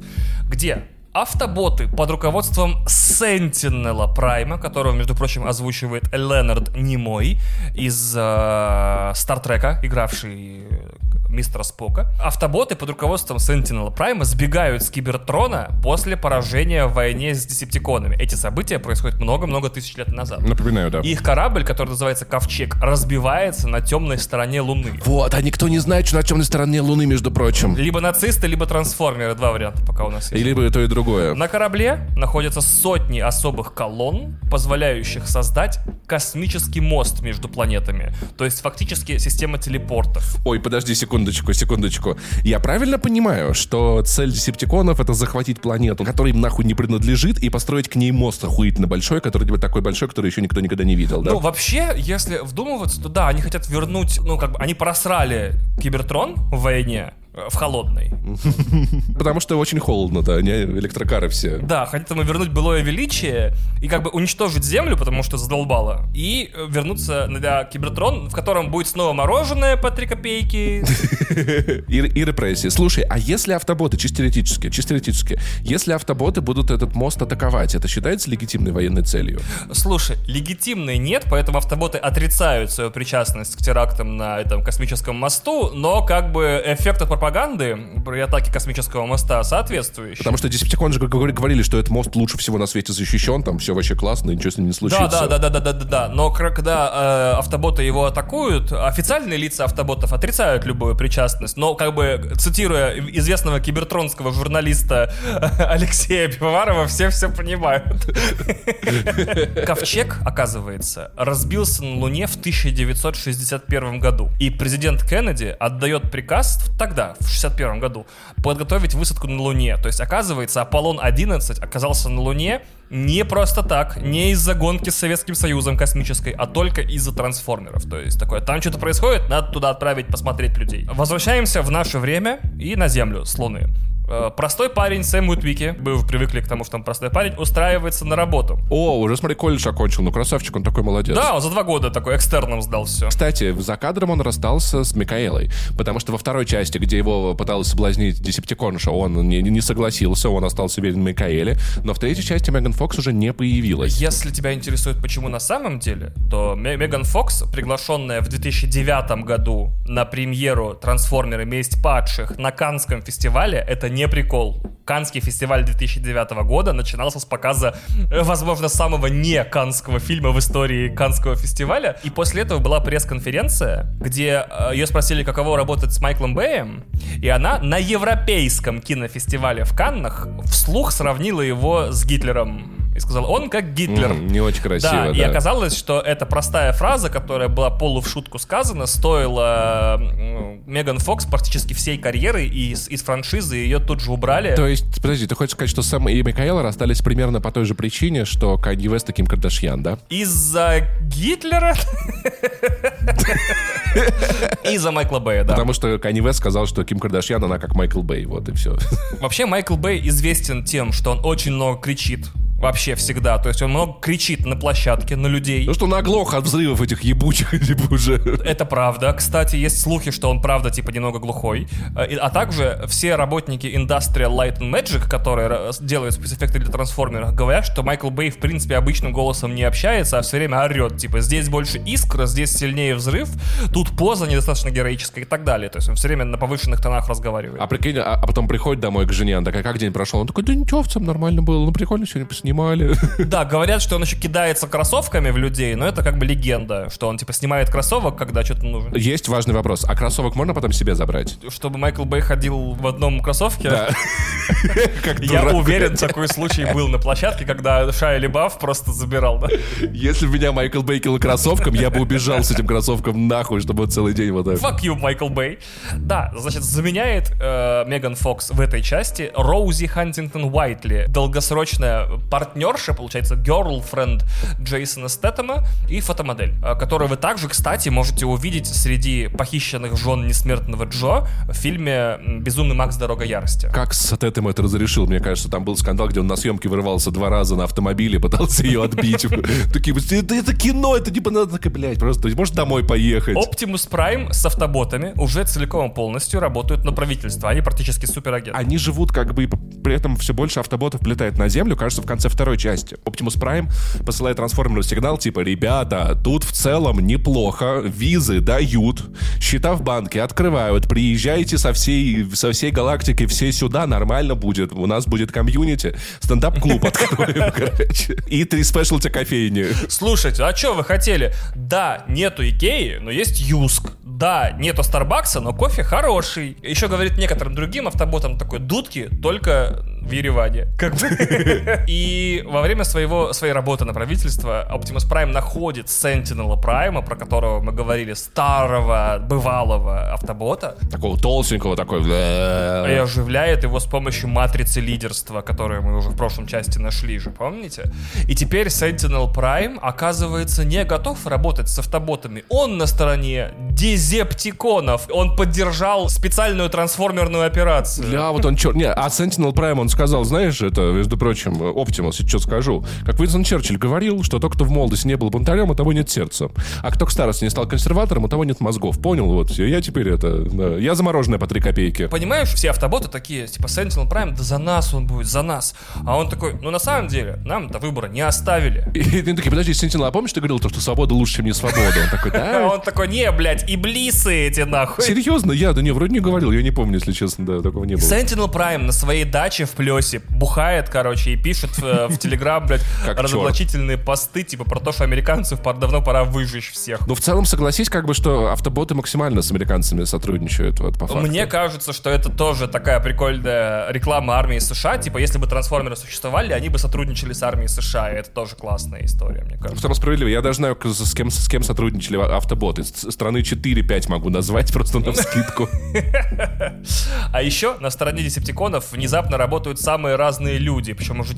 где автоботы под руководством Сентинела Прайма, которого, между прочим, озвучивает Ленард Немой из э, Стартрека, игравший мистера Спока. Автоботы под руководством Сентинела Прайма сбегают с Кибертрона после поражения в войне с Десептиконами. Эти события происходят много-много тысяч лет назад. Напоминаю, да. И их корабль, который называется Ковчег, разбивается на темной стороне Луны. Вот, а никто не знает, что на темной стороне Луны, между прочим. Либо нацисты, либо трансформеры. Два варианта пока у нас есть. Либо и то, и другое. На корабле находятся сотни особых колонн, позволяющих создать космический мост между планетами. То есть фактически система телепортов. Ой, подожди секундочку, секундочку. Я правильно понимаю, что цель десептиконов это захватить планету, которая им нахуй не принадлежит, и построить к ней мост охуительно большой, который типа такой большой, который еще никто никогда не видел, да? Ну, вообще, если вдумываться, то да, они хотят вернуть, ну, как бы, они просрали Кибертрон в войне, в холодной. Потому что очень холодно, да, они электрокары все. Да, хотят ему вернуть былое величие и как бы уничтожить Землю, потому что задолбало, и э, вернуться на Кибертрон, в котором будет снова мороженое по 3 копейки. И, и репрессии. Слушай, а если автоботы, чисто теоретически, чисто теоретически, если автоботы будут этот мост атаковать, это считается легитимной военной целью? Слушай, легитимной нет, поэтому автоботы отрицают свою причастность к терактам на этом космическом мосту, но как бы эффект от пропаганды при атаке космического моста соответствующий. Потому что Десептиконы же говори- говорили, что этот мост лучше всего на свете защищен, там все вообще классно, ничего с ним не случится. Да, да, да, да, да, да, да. Но когда э, автоботы его атакуют, официальные лица автоботов отрицают любую причастность. Но, как бы, цитируя известного кибертронского журналиста Алексея Пивоварова, все все понимают. Ковчег, оказывается, разбился на Луне в 1961 году. И президент Кеннеди отдает приказ тогда, в 61 году, подготовить высадку на Луне. То есть, оказывается, Аполлон-11 оказался на Луне не просто так, не из-за гонки с Советским Союзом космической, а только из-за трансформеров. То есть такое, там что-то происходит, надо туда отправить посмотреть людей. Возвращаемся в наше время и на Землю с Луны. Э, Простой парень Сэм Уитвики, уже привыкли к тому, что он простой парень, устраивается на работу. О, уже смотри, колледж окончил, ну красавчик, он такой молодец. Да, он за два года такой экстерном сдал все. Кстати, за кадром он расстался с Микаэлой, потому что во второй части, где его пыталась соблазнить Десептиконша, он не, не согласился, он остался верен Микаэле, но в третьей части Меган Фокс уже не появилась. Если тебя интересует, почему на самом деле, то Ме- Меган Фокс, приглашенная в 2009 году на премьеру «Трансформеры. Месть падших» на Канском фестивале, это не прикол. Канский фестиваль 2009 года начинался с показа, э, возможно, самого не канского фильма в истории Канского фестиваля. И после этого была пресс-конференция, где э, ее спросили, каково работать с Майклом Бэем, и она на европейском кинофестивале в Каннах вслух сравнила его с Гитлером. И сказала, он как Гитлер. М, не очень красиво, Да, да. и оказалось, что эта простая фраза, которая была полу в шутку сказана, стоила Меган Фокс практически всей карьеры, и из, из франшизы ее тут же убрали. То есть, подожди, ты хочешь сказать, что Сэм и Микаэла расстались примерно по той же причине, что Канье Вест и Ким Кардашьян, да? Из-за Гитлера? Из-за Майкла Бэя, да. Потому что Канье Вест сказал, что Ким Кардашьян, она как Майкл Бэй, вот и все. Вообще Майкл Бэй известен тем, что он очень много кричит. Вообще всегда. То есть он много кричит на площадке, на людей. Ну что наглох от взрывов этих ебучих, типа уже. Это правда. Кстати, есть слухи, что он правда типа немного глухой. Э, А также все работники Industrial Light and Magic, которые делают спецэффекты для трансформеров, говорят, что Майкл Бэй в принципе обычным голосом не общается, а все время орет. Типа здесь больше искра, здесь сильнее взрыв, тут поза недостаточно героическая и так далее. То есть он все время на повышенных тонах разговаривает. А прикинь, а, а потом приходит домой к жене, она такая, как день прошел? Он такой, да ничего, в целом нормально было, ну прикольно сегодня поснимали. Да, говорят, что он еще кидается кроссовками в людей, но это как бы легенда, что он типа снимает кроссовок, когда что-то нужно. Есть важный вопрос, а кроссовок можно потом себе забрать? Чтобы Майкл Бэй ходил в одном кроссовке. Да. Я уверен, такой случай был на площадке, когда Шайя Лебаф просто забирал? Если бы меня Майкл Бэй кинул кроссовком, я бы убежал с этим кроссовком нахуй, чтобы он целый день вот так. Fuck you, Майкл Бэй. Да, значит, заменяет э, Меган Фокс в этой части Роузи Хантингтон Уайтли, долгосрочная партнерша, получается, girlfriend Джейсона Стэттема и фотомодель, э, которую вы также, кстати, можете увидеть среди похищенных жен несмертного Джо в фильме «Безумный Макс. Дорога ярости». Как Стэттем это разрешил? Мне кажется, там был скандал, где он на съемке вырывался два раза на автомобиле, пытался ее отбить. Такие, это кино, это типа надо, блядь, просто, может, домой поехать. Оптимус Прайм с автоботами уже целиком полностью работают на правительство. Они практически суперагенты. Они живут как бы, при этом все больше автоботов летает на Землю, кажется, в конце второй части. Оптимус Прайм посылает трансформеру сигнал, типа, ребята, тут в целом неплохо, визы дают, счета в банке открывают, приезжайте со всей, со всей галактики, все сюда, нормально будет, у нас будет комьюнити, стендап-клуб откроем, короче, и три specialty кофейни. Слушайте, а что вы хотели? Да, нету Икеи, но есть JYSK. Да, нету Старбакса, но кофе хороший. Еще говорит некоторым другим автоботам такой дудки, только в Ереване. Как бы. И во время своего, своей работы на правительство Optimus Prime находит Sentinel Prime, про которого мы говорили, старого, бывалого автобота. Такого толстенького, такой... И оживляет его с помощью матрицы лидерства, которую мы уже в прошлом части нашли же, помните? И теперь Sentinel Prime оказывается не готов работать с автоботами. Он на стороне дезептиконов. Он поддержал специальную трансформерную операцию. Да, вот он черт. Не, а Sentinel Prime он сказал, знаешь, это, между прочим, Оптимус, что скажу. Как Уинстон Черчилль говорил, что тот, кто в молодости не был бунтарем, у того нет сердца. А кто к старости не стал консерватором, у того нет мозгов. Понял? Вот, я теперь это... Да, я замороженная по три копейки. Понимаешь, все автоботы такие, типа Sentinel Prime, да за нас он будет, за нас. А он такой, ну на самом деле, нам до выбора не оставили. И, и такие, подожди, Sentinel, а помнишь, ты говорил, то, что свобода лучше, чем не свобода? Он такой, да? Он такой, не, блядь, и блисы эти нахуй. Серьезно? Я, да не, вроде не говорил, я не помню, если честно, да, такого не было. Sentinel Prime на своей даче в Плесе бухает, короче, и пишет э, в Телеграм, блядь, разоблачительные посты, типа, про то, что американцев давно пора выжечь всех. Ну, в целом, согласись, как бы, что автоботы максимально с американцами сотрудничают, вот, по факту. Мне кажется, что это тоже такая прикольная реклама армии США, типа, если бы трансформеры существовали, они бы сотрудничали с армией США, и это тоже классная история, мне кажется. В целом справедливо. Я даже знаю, с кем, с кем сотрудничали автоботы. Страны 4-5 могу назвать просто на скидку. А еще на стороне десептиконов внезапно работают самые разные люди, причем уже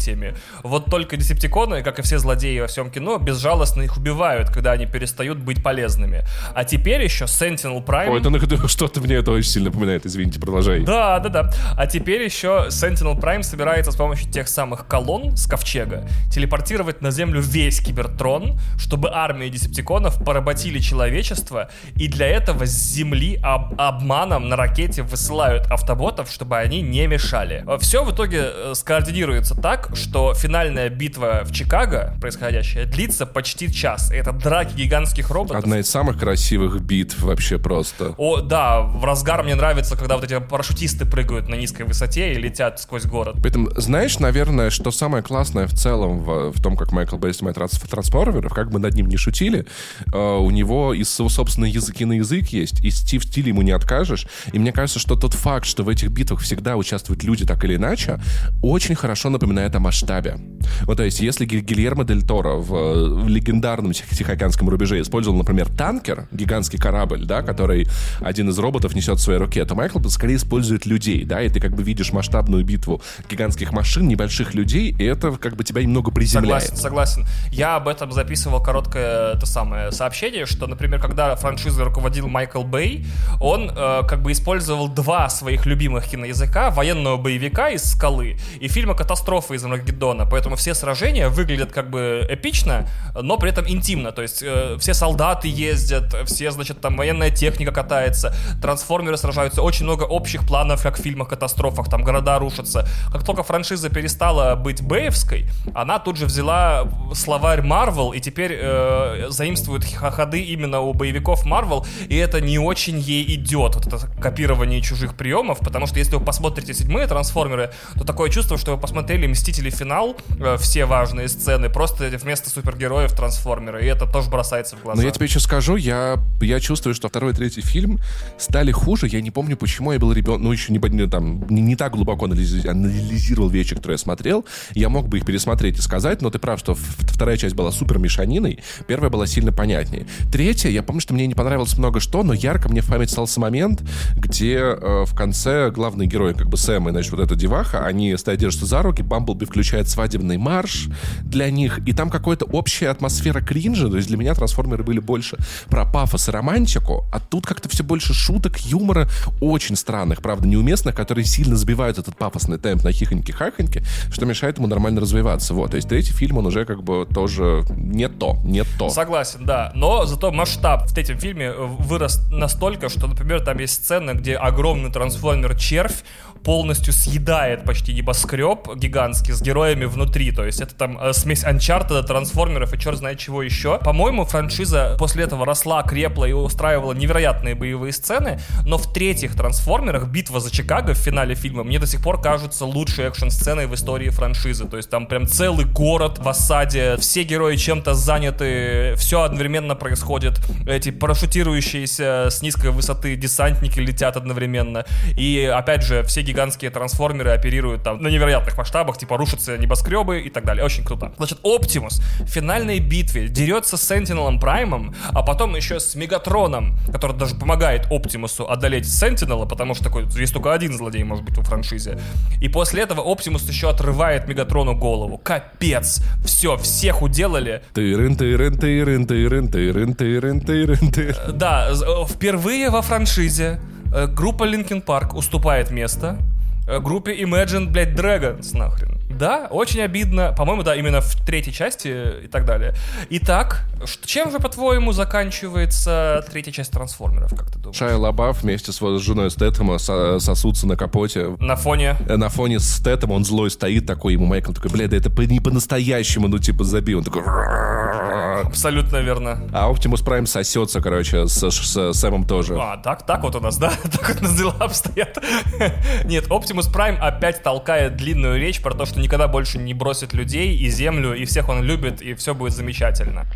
десятилетиями. Вот только десептиконы, как и все злодеи во всем кино, безжалостно их убивают, когда они перестают быть полезными. А теперь еще Sentinel Prime... Ой, это что-то мне это очень сильно напоминает, извините, продолжай. Да, да, да. А теперь еще Sentinel Prime собирается с помощью тех самых колонн с ковчега телепортировать на Землю весь Кибертрон, чтобы армии десептиконов поработили человечество, и для этого с Земли об обманом на ракете высылают автоботов, чтобы они не мешали. Все в итоге э, скоординируется так, что финальная битва в Чикаго, происходящая, длится почти час. Это драки гигантских роботов. Одна из самых красивых битв вообще просто. О, да, в разгар мне нравится, когда вот эти парашютисты прыгают на низкой высоте и летят сквозь город. Поэтому, знаешь, наверное, что самое классное в целом в, в том, как Майкл Бэй снимает трансформеров, как бы над ним не шутили, э, у него и собственный язык на язык есть, и стив стиль ему не откажешь. И мне кажется, что тот факт, что в этих битвах всегда участвуют люди так или иначе, очень хорошо напоминает о масштабе. Вот, то есть, если Гильермо Дель Торо в, в легендарном Тихоокеанском рубеже использовал, например, танкер, гигантский корабль, да, который один из роботов несет в своей руке, то Майкл скорее использует людей, да, и ты как бы видишь масштабную битву гигантских машин, небольших людей, и это как бы тебя немного приземляет. Согласен, согласен. Я об этом записывал короткое то самое сообщение, что, например, когда франшизой руководил Майкл Бэй, он э, как бы использовал два своих любимых киноязыка, военного боевика из «Скалы» и фильма «Катастрофа» из Армагеддона, поэтому все сражения выглядят как бы эпично, но при этом интимно, то есть э, все солдаты ездят, все, значит, там военная техника катается, трансформеры сражаются, очень много общих планов, как в фильмах-катастрофах, там города рушатся. Как только франшиза перестала быть бэевской, она тут же взяла словарь Marvel и теперь э, заимствует ходы именно у боевиков Marvel, и это не очень ей идет, вот это копирование чужих приемов, потому что если вы посмотрите седьмые трансформеры, то такое чувство, что вы посмотрели Мстители финал, э, все важные сцены, просто вместо супергероев трансформеры, и это тоже бросается в глаза. Но я тебе еще скажу, я, я чувствую, что второй и третий фильм стали хуже, я не помню, почему я был ребенок, ну еще не, там, не, не так глубоко анализировал вещи, которые я смотрел, я мог бы их пересмотреть и сказать, но ты прав, что вторая часть была супер мешаниной, первая была сильно понятнее. Третья, я помню, что мне не понравилось много что, но ярко мне в память стался момент, где э, в конце главный герой, как бы Сэм, и, значит, вот эта деваха, они стоят, держатся за руки, Бамблби включает свадебный марш для них, и там какая-то общая атмосфера кринжа, то есть для меня трансформеры были больше про пафос и романтику, а тут как-то все больше шуток, юмора, очень странных, правда, неуместных, которые сильно сбивают этот пафосный темп на хихоньки-хахоньки, что мешает ему нормально развиваться. Вот, то есть третий фильм, он уже как бы тоже не то, не то. Согласен, да. Но зато масштаб в третьем фильме э, вырос настолько, что, например, там есть сцена, где огромный трансформер-червь полностью съедает почти небоскреб гигантский с героями внутри. То есть это там э, смесь Uncharted, трансформеров и черт знает чего еще. По-моему, франшиза после этого росла, крепла и устраивала невероятные боевые сцены, но в третьих трансформерах битва за Чикаго в финале фильма мне до сих пор кажется лучшей экшн-сценой в истории франшизы. То есть там прям целый город в осаде, все герои чем-то заняты, все одновременно происходит, эти парашютирующиеся с низкой высоты десантники летят одновременно. И опять же, все гигантские трансформеры оперируют там на невероятных масштабах, типа рушатся небоскребы и так далее. Очень круто. Значит, Оптимус в финальной битве дерется с Сентинелом Праймом, а потом еще с Мегатроном, который даже помогает Оптимусу одолеть Сентинела, потому что такой, есть только один злодей может быть в франшизе. И после этого Оптимус еще отрывает Мегатрону голову. Капец! Все, всех уделали. Тырын, тырын, тырын, тырын, тырын, тырын, тырын, тырын. Да, з- э, впервые во франшизе э, группа Linkin Park уступает место э, группе Imagine, блядь, Dragons, нахрен. Да, очень обидно. По-моему, да, именно в третьей части и так далее. Итак, чем же, по-твоему, заканчивается третья часть трансформеров, как ты думаешь? Шайа Лабаф вместе с вот женой Стэттема со- сосутся на капоте. На фоне Э, На фоне Стэттема он злой стоит такой, ему Майкл такой, бля, да это по- не по-настоящему, ну типа забей. Он такой... абсолютно верно. А Оптимус Прайм сосется, короче, с, с Сэмом тоже. А, так, так вот у нас, да? Так вот у нас дела обстоят. Нет, Optimus Prime опять толкает длинную речь про то, что никогда больше не бросит людей и землю, и всех он любит, и все будет замечательно.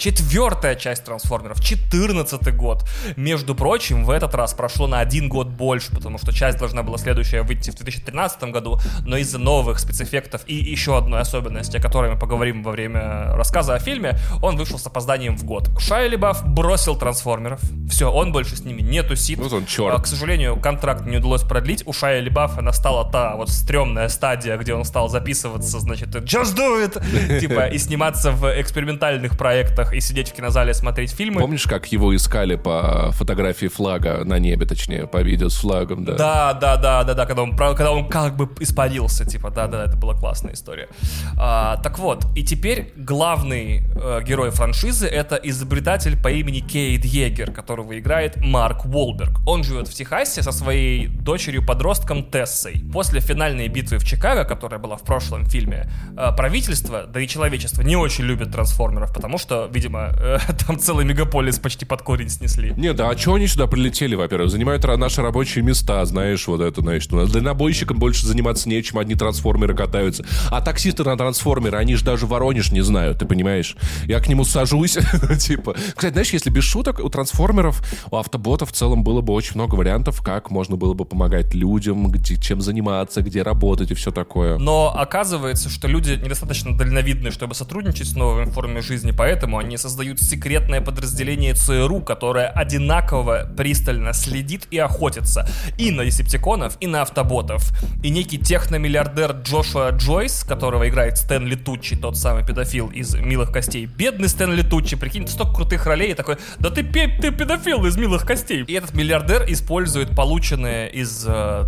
Четвертая часть трансформеров, 14 год. Между прочим, в этот раз прошло на один год больше, потому что часть должна была следующая выйти в 2013 году, но из-за новых спецэффектов и еще одной особенности, о которой мы поговорим во время рассказа о фильме, он вышел с опозданием в год. Шайа Либаф бросил трансформеров. Все, он больше с ними не тусит. Вот он, черт. А, К сожалению, контракт не удалось продлить. У Шайя Либафа настала та вот стрёмная стадия, где он стал записываться, значит, just do it, типа, и сниматься в экспериментальных проектах, и сидеть в кинозале смотреть фильмы. Помнишь, как его искали по фотографии флага на небе, точнее, по видео с флагом, да? Да, да, да, да, да, когда он, когда он как бы испарился, типа, да, да, это была классная история. А, так вот, и теперь главный э, герой франшизы это изобретатель по имени Кейд Егер, которого играет Марк Уолберг. Он живет в Техасе со своей дочерью-подростком Тессой. После финальной битвы в Чикаго, которая была в прошлом фильме, э, правительство, да и человечество не очень любит трансформеров, потому что, видимо, э, там целый мегаполис почти под корень снесли. Не, да, а чего они сюда прилетели, во-первых? Занимают наши рабочие места, знаешь, вот это, нас дальнобойщикам больше заниматься нечем, одни трансформеры катаются. А таксисты на трансформеры, они же даже Воронеж не знают, ты понимаешь? Я к нему сажусь, типа... Кстати, знаешь, если без шуток, у трансформеров, у автоботов в целом было бы очень много вариантов, как можно было бы помогать людям, где, чем заниматься, где работать и все такое. Но оказывается, что люди недостаточно дальновидны, чтобы сотрудничать с новыми формами жизни, поэтому они создают секретное подразделение ЦРУ, которое одинаково пристально следит и охотится и на десептиконов, и на автоботов. И некий техномиллиардер Джошуа Джойс, которого играет Стэнли Туччи, тот самый педофил из «Милых костей». Бедный Стэнли Туччи, прикинь, столько крутых ролей, и такой, да ты, ты педофил из «Милых костей». И этот миллиардер использует полученные из э,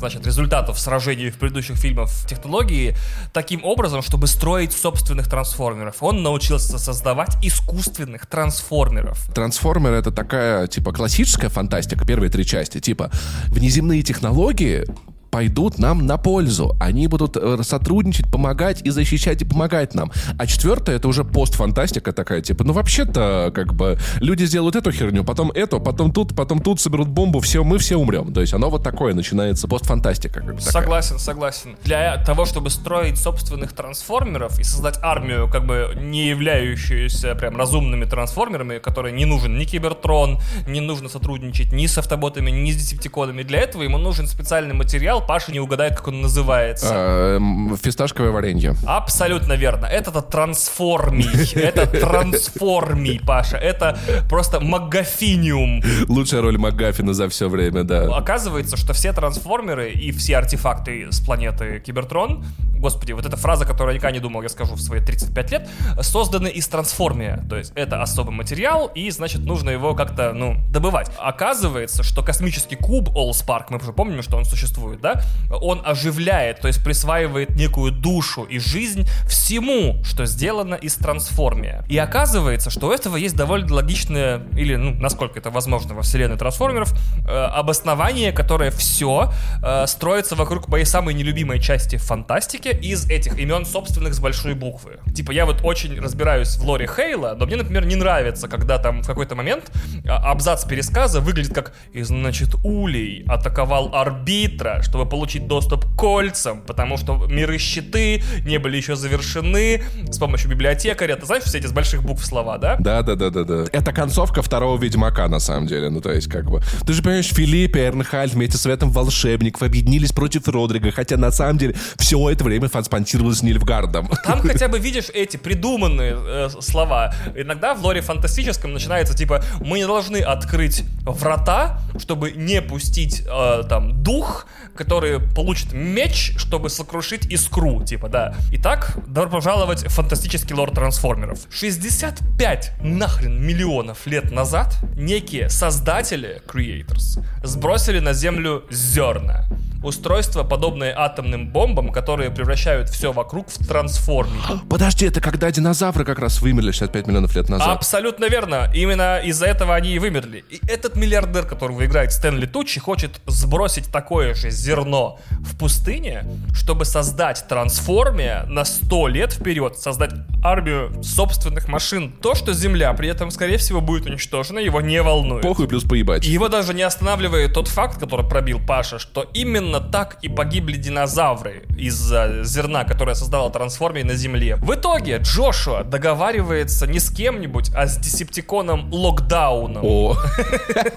значит, результатов сражений в предыдущих фильмах технологии таким образом, чтобы строить собственных трансформеров. Он научился создавать искусственных трансформеров. Трансформеры это такая, типа, классическая фантастика, первые три части. Типа, внеземные технологии пойдут нам на пользу. Они будут э, сотрудничать, помогать и защищать и помогать нам. А четвертое это уже постфантастика такая, типа, ну вообще-то, как бы, люди сделают эту херню, потом эту, потом тут, потом тут соберут бомбу, все, мы все умрем. То есть оно вот такое начинается, постфантастика. Как бы. Согласен, согласен. Для того, чтобы строить собственных трансформеров и создать армию, как бы не являющуюся прям разумными трансформерами, которые не нужен ни Кибертрон, не нужно сотрудничать ни с автоботами, ни с десептиконами. Для этого ему нужен специальный материал, материал, Паша не угадает, как он называется. А, Фисташковое варенье. Абсолютно верно. Это трансформий. Это трансформий, Паша. Это просто магафиниум. Лучшая роль МакГаффина за все время, да. Оказывается, что все трансформеры и все артефакты с планеты Кибертрон, господи, вот эта фраза, которую я никогда не думал, я скажу в свои 35 лет, созданы из трансформия. То есть это особый материал, и, значит, нужно его как-то, ну, добывать. Оказывается, что космический куб Allspark, мы уже помним, что он существует, да, он оживляет, то есть присваивает некую душу и жизнь всему, что сделано из трансформия. И оказывается, что у этого есть довольно логичное, или, ну, насколько это возможно во вселенной трансформеров, э, обоснование, которое все э, строится вокруг моей самой нелюбимой части фантастики из этих имен собственных с большой буквы. Типа, я вот очень разбираюсь в лоре Хейла, но мне, например, не нравится, когда там в какой-то момент а, абзац пересказа выглядит как «И, значит, Улей атаковал арбитра, чтобы получить доступ к кольцам, потому что миры щиты не были еще завершены с помощью библиотекаря». Ты знаешь все эти с больших букв слова, да? Да, да, да, да, да. Это концовка второго Ведьмака, на самом деле. Ну, то есть, как бы. Ты же понимаешь, Филипп и Эрнхальд вместе с Светом Волшебников объединились против Родрига, хотя на самом деле все это время фанспонсировалось с Нильфгардом. Там хотя бы видишь эти придуманные э, слова. Иногда в лоре фантастическом начинается типа мы не должны открыть врата, чтобы не пустить э, там дух, который получит меч, чтобы сокрушить искру, типа, да. Итак, добро пожаловать в фантастический лор трансформеров. 65 нахрен миллионов лет назад некие создатели, creators, сбросили на Землю зерна. Устройства, подобные атомным бомбам, которые превращают все вокруг в трансформер. Подожди, это когда динозавры как раз вымерли 65 миллионов лет назад. Абсолютно верно. Именно из-за этого они и вымерли. И этот миллиардер, которого играет Стэнли Тучи, хочет сбросить такое же зерно в пустыне, чтобы создать трансформия на 100 лет вперед, создать армию собственных машин. То, что Земля при этом, скорее всего, будет уничтожена, его не волнует. Похуй плюс поебать. И его даже не останавливает тот факт, который пробил Паша, что именно так и погибли динозавры из-за зерна, которое создало трансформер на Земле. В итоге Джошуа договаривается не с кем-нибудь, а с десептиконом Локдауном, О,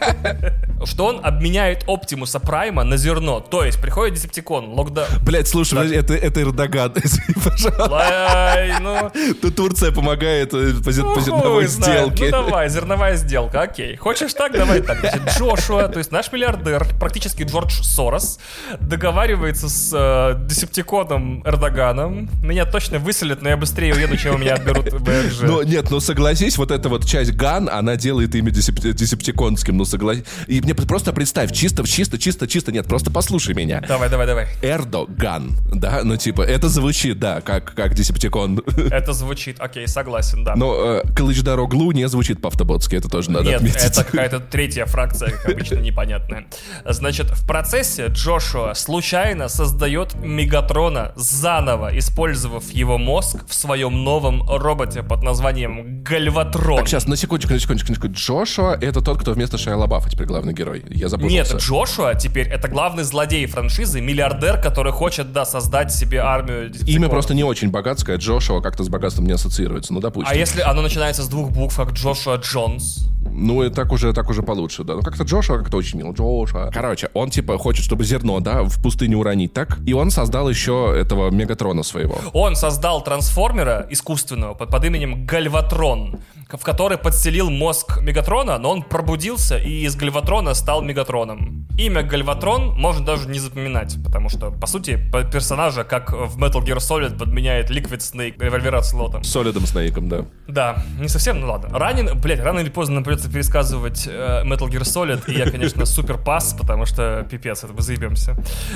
что он обменяет Оптимуса Прайма на зерно. То есть приходит десептикон, Локдаун... блять, слушай, подожди, это, это Эрдоган, извини, пожалуйста. Ай, ну, Тут Турция помогает э, по, ну, зерновой знает. сделке. Ну давай, зерновая сделка, окей. Хочешь так, давай так. Значит, Джошуа, то есть наш миллиардер, практически Джордж Сорос, договаривается с э, десептиконом Эрдоганом. Меня точно выселят, но я быстрее уеду, чем меня отберут в БРЖ. Ну, нет, ну согласись, вот эта вот часть Ган, она делает имя десеп- десептиконским, ну согласись. И мне просто представь, чисто, чисто, чисто, чисто, нет, просто послушай меня. Давай, давай, давай. Эрдоган, да, ну типа, это звучит, да, как, как десептикон. Это звучит, окей, согласен, да. Но э, Калыч-Дороглу не звучит по-автоботски, это тоже надо Нет, отметить. это какая-то третья фракция, как обычно, непонятная. Значит, в процессе Джошуа случайно создает Мегатрона заново, использовав его мозг в своем новом роботе под названием Гальватрон. Так, сейчас, на секундочку, на секундочку, на секундочку. Джошуа — это тот, кто вместо Шайа Лабафа теперь главный герой. Я запутался. Нет, Джошуа теперь это главный злодей франшизы, миллиардер, который хочет, да, создать себе армию. Имя просто не очень богатское, Джошуа как-то с богатством не ассоциируется, ну допустим. А если оно начинается с двух букв, как Джошуа Джонс? Ну, и так уже, так уже получше, да. Ну, как-то Джошуа как-то очень мило. Джошуа. Короче, он, типа, хочет, чтобы зерно, да, в пустыне уронить, так? И он создал еще этого Мегатрона своего. Он создал трансформера искусственного под, под именем Гальватрон, в который подселил мозг Мегатрона, но он пробудился и из Гальватрона стал Мегатроном. Имя Гальватрон можно даже не запоминать, потому что, по сути, персонажа, как в Metal Gear Solid, подменяет Liquid Snake револьвера с лотом. Солидом Снейком, да. Да, не совсем, ну ладно. Ранен, блять, рано или поздно нам придется пересказывать э, Metal Gear Solid, и я, конечно, супер пас, потому что пипец, это мы заебемся.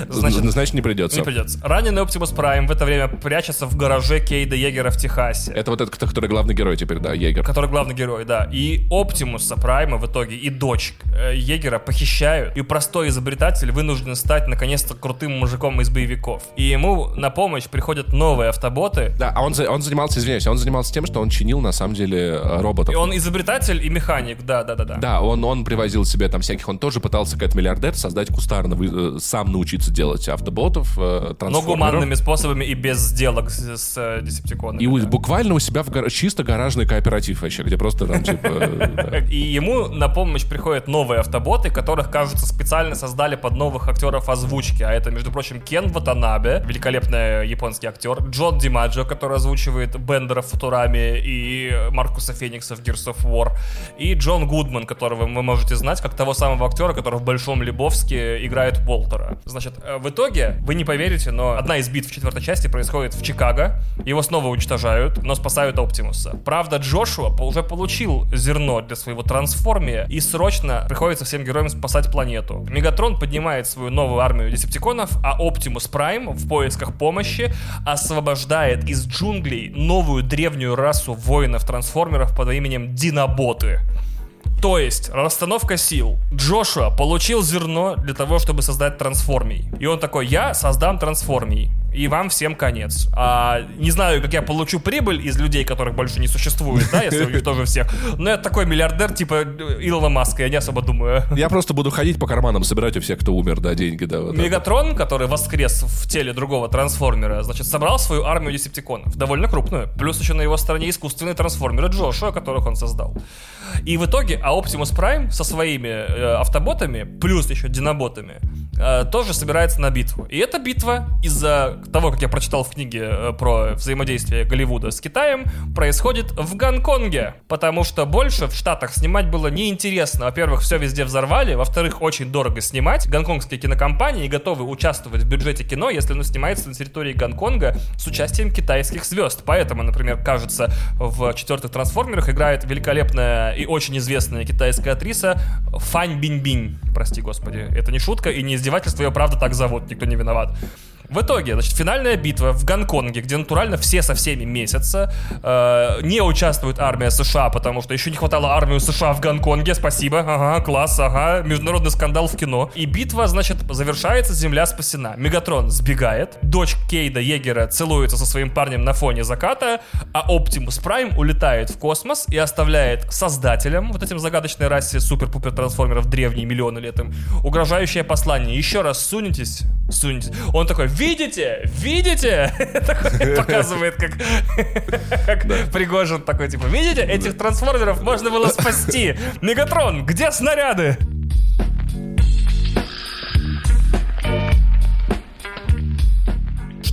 Значит, Значит не придется. Не придется. Раненый Оптимус Прайм в это время прячется в гараже Кейда Егера в Техасе. Это вот этот, который главный герой теперь, да, Егер. Который главный герой, да. И Оптимуса Прайма в итоге и дочь э, Егера похищают. И простой изобретатель вынужден стать наконец-то крутым мужиком из боевиков. И ему на помощь приходят новые автоботы. Да, а он, он занимался, извиняюсь, он занимался тем, что он чинил, на самом деле, э, роботов. И он изобретатель и механик, да, да, да, да. Да, он, он привозил себе там всяких, он тоже пытался, как миллиардер, создать кустарно, э, сам научиться делать автоботов, э, Но гуманными способами и без сделок с, с, десептиконами. И да. буквально у себя в гар- чисто гаражный кооператив вообще, где просто там типа... И ему на помощь приходят новые автоботы, которых, кажется, специально создали под новых актеров озвучки. А это, между прочим, Кен Ватанабе, великолепный японский актер, Джон Димаджо, который озвучивает Бендера в Футураме и Маркуса Феникса в Gears of War, и Джон Гудман, которого вы можете знать как того самого актера, который в Большом Лебовске играет Уолтера. Значит, э, в итоге, вы не поверите, но одна из битв четвертой части происходит в Чикаго, его снова уничтожают, но спасают Оптимуса. Правда, Джошуа уже получил зерно для своего трансформия, и срочно приходится всем героям спасать планету. Мегатрон поднимает свою новую армию десептиконов, а Оптимус Прайм в поисках помощи освобождает из джунглей новую древнюю расу воинов-трансформеров под именем Диноботы. То есть, расстановка сил. Джошуа получил зерно для того, чтобы создать трансформий. И он такой, я создам трансформий. И вам всем конец. А, не знаю, как я получу прибыль из людей, которых больше не существует, да, если уничтожу всех. Но я такой миллиардер, типа Илона Маска, я не особо думаю. Я просто буду ходить по карманам, собирать у всех, кто умер, да, деньги, да. Вот Мегатрон, который воскрес в теле другого трансформера, значит, собрал свою армию десептиконов, довольно крупную. Плюс еще на его стороне искусственные трансформеры Джошуа, которых он создал. И в итоге, а Optimus Prime со своими э, автоботами, плюс еще диноботами, э, тоже собирается на битву. И эта битва из-за того, как я прочитал в книге э, про взаимодействие Голливуда с Китаем, происходит в Гонконге. Потому что больше в Штатах снимать было неинтересно. Во-первых, все везде взорвали. Во-вторых, очень дорого снимать. Гонконгские кинокомпании готовы участвовать в бюджете кино, если оно снимается на территории Гонконга с участием китайских звезд. Поэтому, например, кажется, в четвертых трансформерах играет великолепная и очень известная китайская актриса Фань Бинь-Бинь. Прости, господи. Это не шутка и не издевательство, ее правда так зовут, никто не виноват. В итоге, значит, финальная битва в Гонконге, где натурально все со всеми месяца. Э, не участвует армия США, потому что еще не хватало армию США в Гонконге. Спасибо. Ага, класс, ага. Международный скандал в кино. И битва, значит, завершается, земля спасена. Мегатрон сбегает. Дочь Кейда Егера целуется со своим парнем на фоне заката, а Оптимус Прайм улетает в космос и оставляет создателям, вот этим загадочной расе супер-пупер трансформеров древние миллионы лет им, угрожающее послание. Еще раз сунетесь, сунетесь. Он такой, видите, видите? Показывает, как, как Пригожин такой, типа, видите, этих трансформеров можно было спасти. Мегатрон, где снаряды?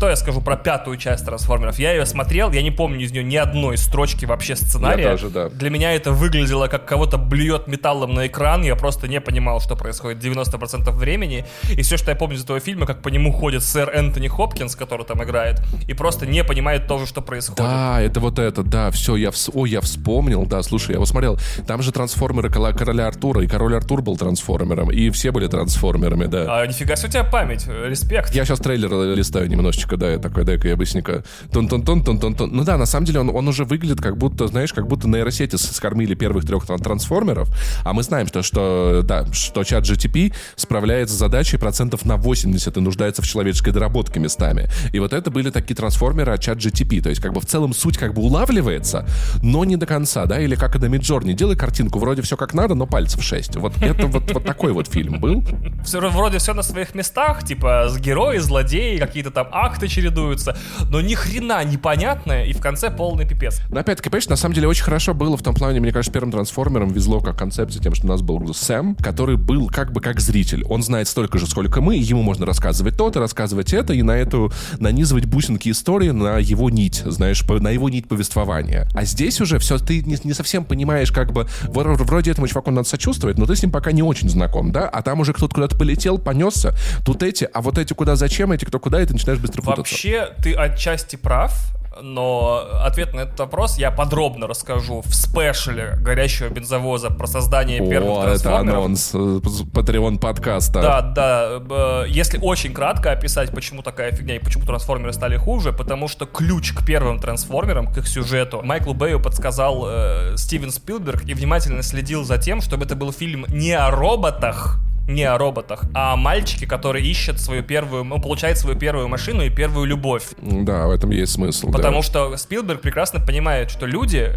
Что я скажу про пятую часть трансформеров? Я ее смотрел, я не помню из нее ни одной строчки вообще сценария. Я тоже, да. Для меня это выглядело как кого-то блюет металлом на экран. Я просто не понимал, что происходит 90% времени. И все, что я помню из этого фильма, как по нему ходит сэр Энтони Хопкинс, который там играет, и просто не понимает тоже, что происходит. Да, это вот это, да, все, я, вс... О, я вспомнил, да, слушай, я его смотрел. Там же трансформеры короля Артура, и король Артур был трансформером, и все были трансформерами, да. А нифига себе у тебя память, респект. Я сейчас трейлер листаю немножечко, да, я такой, дай-ка я быстренько тон-тон-тон, тон-тон-тон. Ну да, на самом деле он, он уже выглядит как будто, знаешь, как будто нейросети скормили первых трех трансформеров, а мы знаем, что, что да, что чат GTP справляется с задачей процентов на 80 и нуждается в человеческой доработке местами. И вот это были такие трансформеры от чат GTP, то есть как бы в целом суть как бы улавливается, но не до конца, да, или как Адам Джорни, делай картинку, вроде все как надо, но пальцев 6. Вот это вот, вот такой вот фильм был. Все вроде все на своих местах, типа с герои, злодеи, какие-то там акты чередуют чередуются, но ни хрена непонятное, и в конце полный пипец. Но опять-таки, понимаешь, на самом деле очень хорошо было в том плане, мне кажется, первым трансформером везло как концепция тем, что у нас был Сэм, который был как бы как зритель. Он знает столько же, сколько мы, ему можно рассказывать то-то, рассказывать это, и на эту нанизывать бусинки истории на его нить, знаешь, на его нить повествования. А здесь уже все, ты не, не совсем понимаешь, как бы, вроде этому чуваку надо сочувствовать, но ты с ним пока не очень знаком, да? А там уже кто-то куда-то полетел, понесся, тут эти, а вот эти куда зачем, эти кто куда, и ты начинаешь быстро путаться. Вообще, ты отчасти прав, но ответ на этот вопрос я подробно расскажу в спешле «Горящего бензовоза» про создание О, первых трансформеров. это анонс э, Patreon подкаста. Да, да. Если очень кратко описать, почему такая фигня и почему трансформеры стали хуже, потому что ключ к первым трансформерам, к их сюжету, Майклу Бэю подсказал э, Стивен Спилберг и внимательно следил за тем, чтобы это был фильм не о роботах, не о роботах, а о мальчике, который ищет свою первую, ну, получает свою первую машину и первую любовь. Да, в этом есть смысл. Потому да. что Спилберг прекрасно понимает, что люди,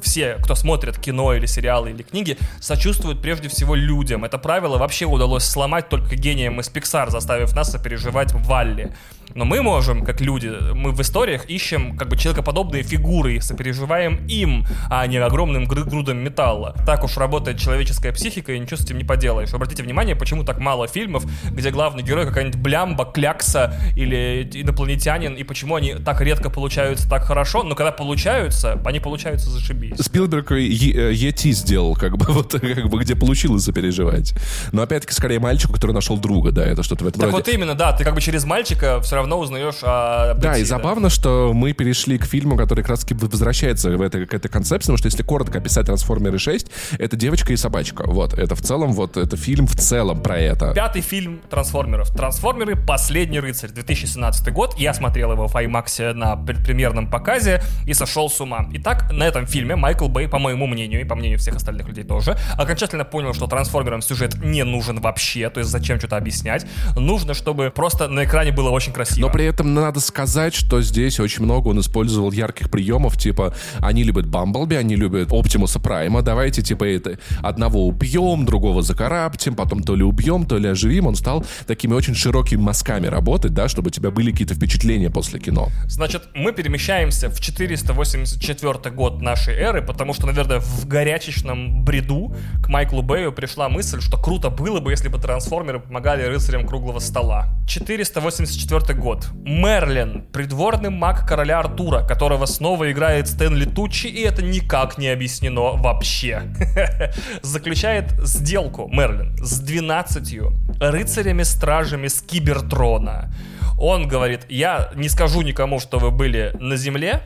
все, кто смотрит кино или сериалы или книги, сочувствуют прежде всего людям. Это правило вообще удалось сломать только гением из Pixar, заставив нас сопереживать Валли. Но мы можем, как люди, мы в историях ищем как бы человекоподобные фигуры и сопереживаем им, а не огромным грудом металла. Так уж работает человеческая психика, и ничего с этим не поделаешь. Обратите внимание, почему так мало фильмов, где главный герой какая-нибудь блямба, клякса или инопланетянин, и почему они так редко получаются так хорошо, но когда получаются, они получаются зашибись. Спилберг Ети э, сделал, как бы, вот, как бы, где получилось запереживать. Но опять-таки, скорее, мальчику, который нашел друга, да, это что-то в этом Так роде. вот именно, да, ты как бы через мальчика все равно узнаешь о Да, бытии, и забавно, что мы перешли к фильму, который как раз таки возвращается в это, к этой концепции, потому что если коротко описать «Трансформеры 6», это девочка и собачка. Вот, это в целом, вот, это фильм в целом про это. Пятый фильм Трансформеров. Трансформеры Последний рыцарь, 2017 год. Я смотрел его в IMAX на предпремьерном показе и сошел с ума. Итак, на этом фильме Майкл Бэй, по моему мнению, и по мнению всех остальных людей тоже, окончательно понял, что трансформерам сюжет не нужен вообще, то есть зачем что-то объяснять. Нужно, чтобы просто на экране было очень красиво. Но при этом надо сказать, что здесь очень много он использовал ярких приемов, типа, они любят Бамблби, они любят Оптимуса Прайма, давайте, типа, это, одного убьем, другого закараптим, потом то ли убьем, то ли оживим. Он стал такими очень широкими мазками работать, да, чтобы у тебя были какие-то впечатления после кино. Значит, мы перемещаемся в 484 год нашей эры, потому что, наверное, в горячечном бреду к Майклу Бэю пришла мысль, что круто было бы, если бы трансформеры помогали рыцарям круглого стола. 484 год. Мерлин, придворный маг короля Артура, которого снова играет Стэнли Тучи, и это никак не объяснено вообще. Заключает сделку Мерлин с 12 рыцарями-стражами с Кибертрона. Он говорит, я не скажу никому, что вы были на земле,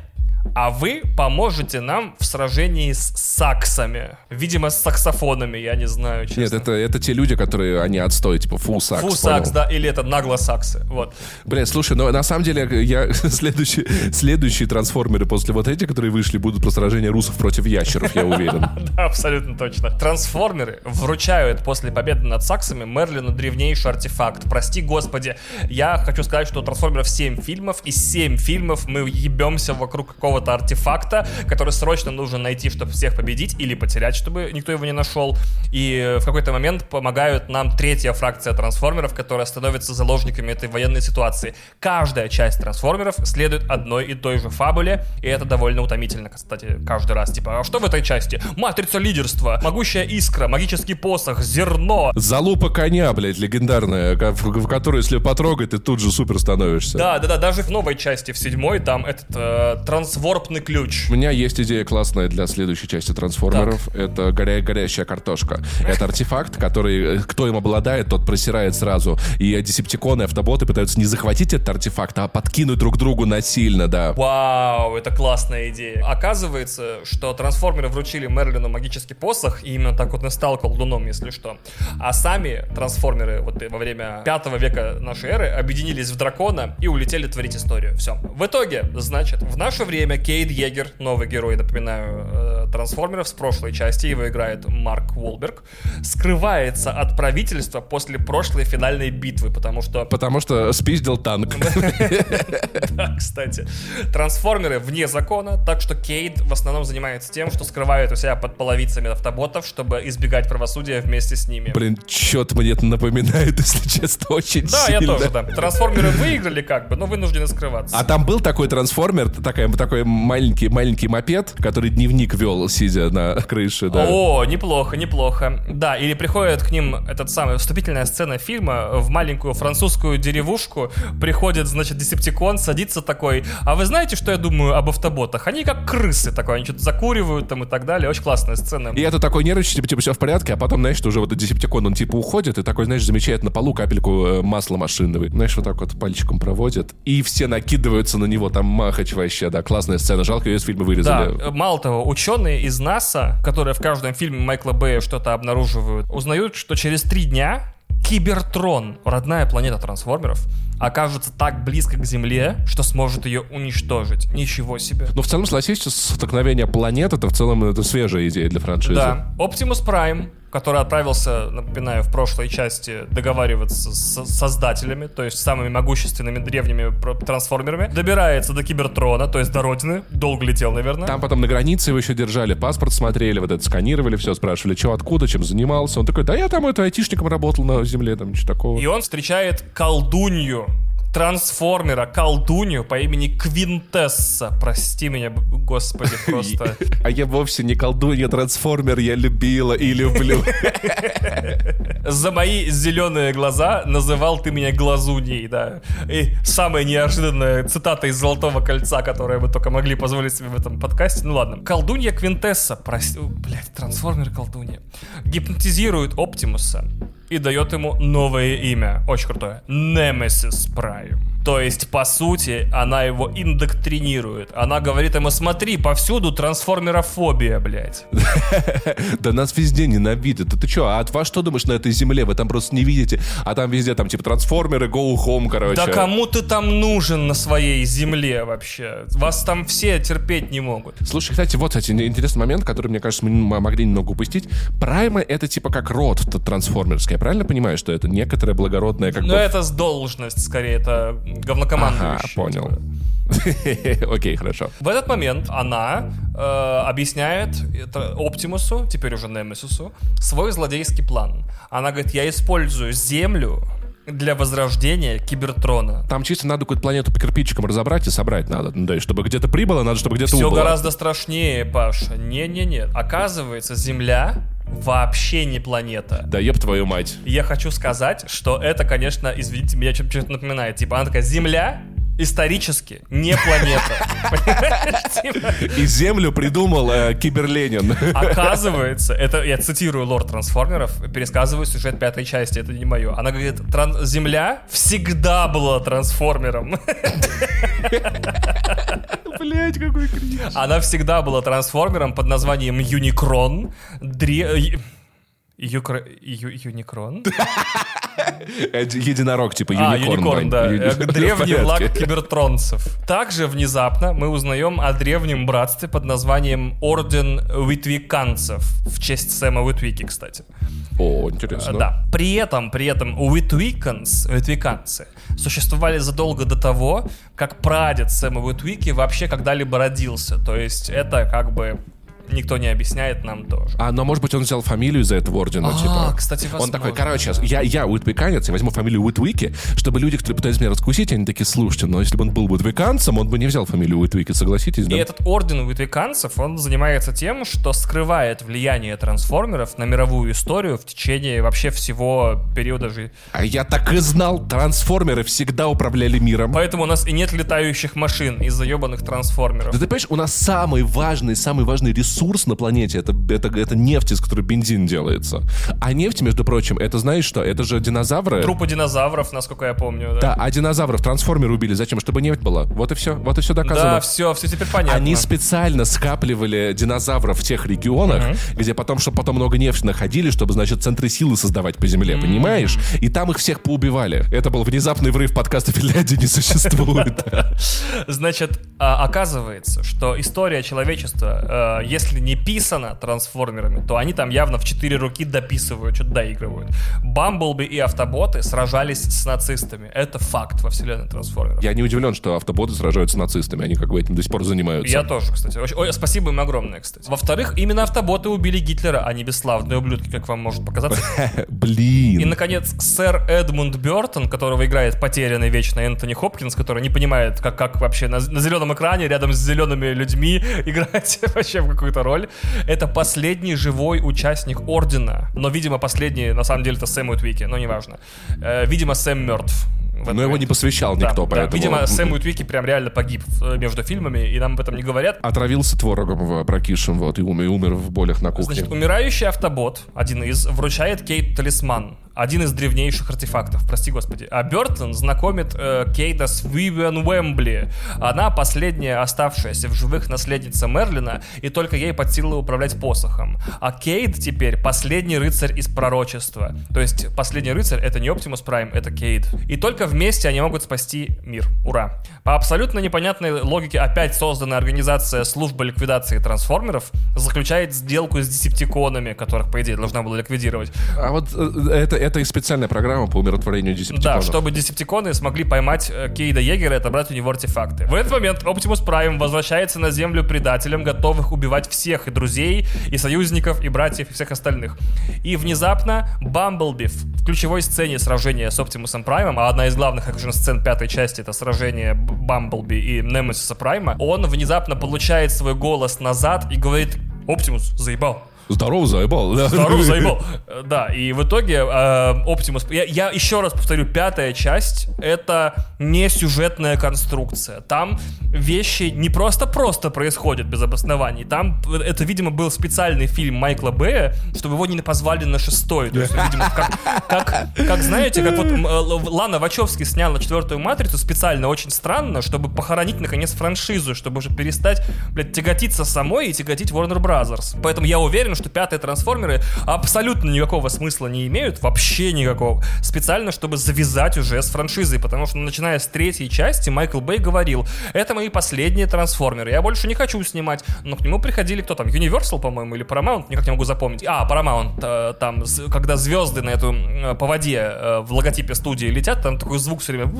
а вы поможете нам в сражении с саксами. Видимо, с саксофонами, я не знаю, честно. Нет, это, это те люди, которые, они отстой, типа, фу, сакс. Фу, понял? сакс, да, или это нагло саксы, вот. Бля, слушай, ну на самом деле я следующие, следующие трансформеры после вот этих, которые вышли, будут про сражение русов против ящеров, я уверен. Да, абсолютно точно. Трансформеры вручают после победы над саксами Мерлину древнейший артефакт. Прости, господи, я хочу сказать, что у трансформеров 7 фильмов, и 7 фильмов мы ебемся вокруг какого-то артефакта, который срочно нужно найти, чтобы всех победить, или потерять, чтобы никто его не нашел. И в какой-то момент помогают нам третья фракция трансформеров, которая становится заложниками этой военной ситуации. Каждая часть трансформеров следует одной и той же фабуле, и это довольно утомительно, кстати, каждый раз. Типа, а что в этой части? Матрица лидерства, могущая искра, магический посох, зерно. Залупа коня, блядь, легендарная, в, которую, если потрогать, ты тут же супер становишься. Да, да, да, даже в новой части, в седьмой, там этот э, трансворпный ключ. У меня есть идея классная для следующей части трансформеров. Это горя- горящая картошка. Это артефакт, который, э, кто им обладает, тот просирает сразу. И десептиконы, автоботы пытаются не захватить этот артефакт, а подкинуть друг другу насильно, да. Вау, это классная идея. Оказывается, что трансформеры вручили Мерлину магический посох, и именно так вот он стал колдуном, если что. А сами трансформеры вот во время пятого века нашей эры объединились в дракона и улетели творить историю. Все. В итоге, значит, в наше время Кейд Егер, новый герой, напоминаю, э, трансформеров с прошлой части, его играет Марк Уолберг, скрывается от правительства после прошлой финальной битвы, потому что Потому что спиздил танк. да, кстати. Трансформеры вне закона, так что Кейд в основном занимается тем, что скрывает у себя под половицами автоботов, чтобы избегать правосудия вместе с ними. Блин, что-то мне это напоминает, если честно, очень Да, я тоже, да. Трансформеры выиграли как бы, но вынуждены скрываться. А там был такой трансформер, такой, такой маленький, маленький мопед, который дневник вел, сидя на крыше, да. О, неплохо, неплохо. Да, или приходит к ним этот самый вступительная сцена фильма в маленькую французскую деревушку, приходит, значит, Десептикон, садится такой, а вы знаете, что я думаю об автоботах? Они как крысы такой, они что-то закуривают там и так далее. Очень классная сцена. И это такой нервничает, типа, типа, все в порядке, а потом, знаешь, что уже вот Десептикон, он типа уходит, и такой, знаешь, замечает на полу капельку э, масла машинного. Знаешь, вот так вот пальчиком проводит, и все накидываются на него, там махач вообще, да, классная сцена. Жалко, ее из фильма Да, вырезали. э, мало того, ученые из НАСА, которые в каждом фильме Майкла Бэя что-то обнаруживают, узнают, что через три дня Кибертрон, родная планета трансформеров, окажется так близко к Земле, что сможет ее уничтожить. Ничего себе. Но в целом, согласись, столкновение планет, это в целом это свежая идея для франшизы. Да, Оптимус Прайм, который отправился, напоминаю, в прошлой части договариваться с создателями, то есть самыми могущественными древними трансформерами, добирается до Кибертрона, то есть до Родины, долго летел, наверное. Там потом на границе его еще держали, паспорт смотрели, вот это сканировали, все спрашивали, что, откуда, чем занимался. Он такой, да я там это айтишником работал на земле, там ничего такого. И он встречает колдунью, трансформера, колдунью по имени Квинтесса. Прости меня, господи, просто. А я вовсе не колдунья, трансформер я любила и люблю. За мои зеленые глаза называл ты меня глазуней, да. И самая неожиданная цитата из «Золотого кольца», которую мы только могли позволить себе в этом подкасте. Ну ладно. Колдунья Квинтесса, прости, блядь, трансформер колдунья, гипнотизирует Оптимуса и дает ему новое имя, очень крутое, Nemesis Prime. То есть, по сути, она его индоктринирует. Она говорит ему, смотри, повсюду трансформерофобия, блядь. Да нас везде ненавидят. Да ты что, а от вас что думаешь на этой земле? Вы там просто не видите. А там везде там типа трансформеры, go home, короче. Да кому ты там нужен на своей земле вообще? Вас там все терпеть не могут. Слушай, кстати, вот, кстати, интересный момент, который, мне кажется, мы могли немного упустить. Праймы — это типа как род трансформерский. Я правильно понимаю, что это некоторое благородное как Ну, бы... это должность, скорее, это говнокомандующий. Ага, понял. Окей, хорошо. В этот момент она э, объясняет это Оптимусу, теперь уже Немесису, свой злодейский план. Она говорит, я использую Землю для возрождения Кибертрона. Там чисто надо какую-то планету по кирпичикам разобрать и собрать надо. Ну, да, и чтобы где-то прибыло, надо, чтобы где-то Все убыло. гораздо страшнее, Паша. Не-не-не. Оказывается, Земля вообще не планета. Да еб твою мать. Я хочу сказать, что это, конечно, извините, меня что-то напоминает. Типа, она такая, Земля исторически не планета. Типа, И Землю придумал э, Киберленин. Оказывается, это я цитирую лорд трансформеров, пересказываю сюжет пятой части, это не мое. Она говорит, «Тран- Земля всегда была трансформером. Блять, какой кринж. Она всегда была трансформером под названием Юникрон. Дре... Юкро... Ю- Юникрон? Единорог, типа А, юникорн. Юникорн, да. Э, Древний флаг кибертронцев. Также внезапно мы узнаем о древнем братстве под названием Орден Уитвиканцев. В честь Сэма Уитвики, кстати. О, интересно. Да. При этом, при этом Уитвиканс, уитвиканцы существовали задолго до того, как прадед Сэма Уитвики вообще когда-либо родился. То есть это как бы никто не объясняет нам тоже. А, но может быть он взял фамилию из-за этого ордена, А, типа. кстати, Он такой, возможно, короче, я, я уитвиканец, я возьму фамилию Уитвики, чтобы люди, которые пытались меня раскусить, они такие, слушайте, но если бы он был уитвиканцем, он бы не взял фамилию Уитвики, согласитесь, И да? этот орден уитвиканцев, он занимается тем, что скрывает влияние трансформеров на мировую историю в течение вообще всего периода жизни. А я так и знал, трансформеры всегда управляли миром. Поэтому у нас и нет летающих машин из-за ебаных трансформеров. Да ты понимаешь, у нас самый важный, самый важный ресурс на планете это, это, это нефть, из которой бензин делается. А нефть, между прочим, это знаешь что? Это же динозавры. Трупы динозавров, насколько я помню. Да, Да, а динозавров трансформеры убили. Зачем? Чтобы нефть была. Вот и все. Вот и все доказано. да все, все теперь понятно. Они специально скапливали динозавров в тех регионах, где потом, чтобы потом много нефти находили, чтобы, значит, центры силы создавать по земле, понимаешь? И там их всех поубивали. Это был внезапный врыв подкаста Финляндии не существует. Значит, а, оказывается, что история человечества, э, если не писана трансформерами, то они там явно в четыре руки дописывают, что-то доигрывают. Бамблби и автоботы сражались с нацистами. Это факт во вселенной трансформеров. Я не удивлен, что автоботы сражаются с нацистами. Они как бы этим до сих пор занимаются. Я тоже, кстати. Ой, спасибо им огромное, кстати. Во-вторых, именно автоботы убили Гитлера, а не бесславные ублюдки, как вам может показаться. И, Блин. наконец, сэр Эдмунд Бертон, которого играет потерянный вечно Энтони Хопкинс, который не понимает, как, как вообще на, на зеленом экране рядом с зелеными людьми играть вообще в какую-то роль. Это последний живой участник Ордена. Но, видимо, последний, на самом деле, это Сэм Уитвики, но неважно. Э, видимо, Сэм мертв. Но его момент. не посвящал Да, никто, да. поэтому... Видимо, Сэм Уитвики прям реально погиб э, между фильмами, и нам об этом не говорят. Отравился творогом в прокисшим, вот, и умер, и умер в болях на кухне. Значит, умирающий автобот, один из, вручает Кейт талисман. Один из древнейших артефактов, прости господи. А Бертон знакомит э, Кейта с Вивиан Уэмбли. Она последняя оставшаяся в живых наследница Мерлина, и только ей под силу управлять посохом. А Кейт теперь последний рыцарь из пророчества. То есть последний рыцарь это не Оптимус Прайм, это Кейт. И только вместе они могут спасти мир. Ура. По абсолютно непонятной логике опять созданная организация службы ликвидации трансформеров заключает сделку с десептиконами, которых, по идее, должна была ликвидировать. А вот э, это, это и специальная программа по умиротворению Да, десептиконов. чтобы десептиконы смогли поймать э, Кейда Егера и отобрать у него артефакты. В этот момент Оптимус Прайм возвращается на Землю предателем, готовых убивать всех и друзей, и союзников, и братьев, и всех остальных. И внезапно Бамблби в ключевой сцене сражения с Оптимусом Праймом, а одна из главных экшн-сцен пятой части это сражение Бамблби и Немесиса Прайма, он внезапно получает свой голос назад и говорит «Оптимус, заебал». Здорово, заебал. да. Здорово, заебал. Э, Да, и в итоге э, Оптимус... Я, я еще раз повторю, пятая часть — это не сюжетная конструкция. Там вещи не просто-просто происходят без обоснований. Там э, это, видимо, был специальный фильм Майкла Бэя, чтобы его не позвали на шестой. То есть, видимо, как, как, как, знаете, как вот э, Лана Вачовски сняла четвертую «Матрицу» специально, очень странно, чтобы похоронить, наконец, франшизу, чтобы уже перестать, блядь, тяготиться самой и тяготить Warner Brothers. Поэтому я уверен, что пятые трансформеры абсолютно никакого смысла не имеют, вообще никакого. Специально, чтобы завязать уже с франшизой, потому что начиная с третьей части Майкл Бэй говорил, это мои последние трансформеры, я больше не хочу снимать. Но к нему приходили кто там, Universal, по-моему, или Paramount, никак не могу запомнить. А, Paramount, э, там, когда звезды на эту, э, по воде э, в логотипе студии летят, там такой звук все время.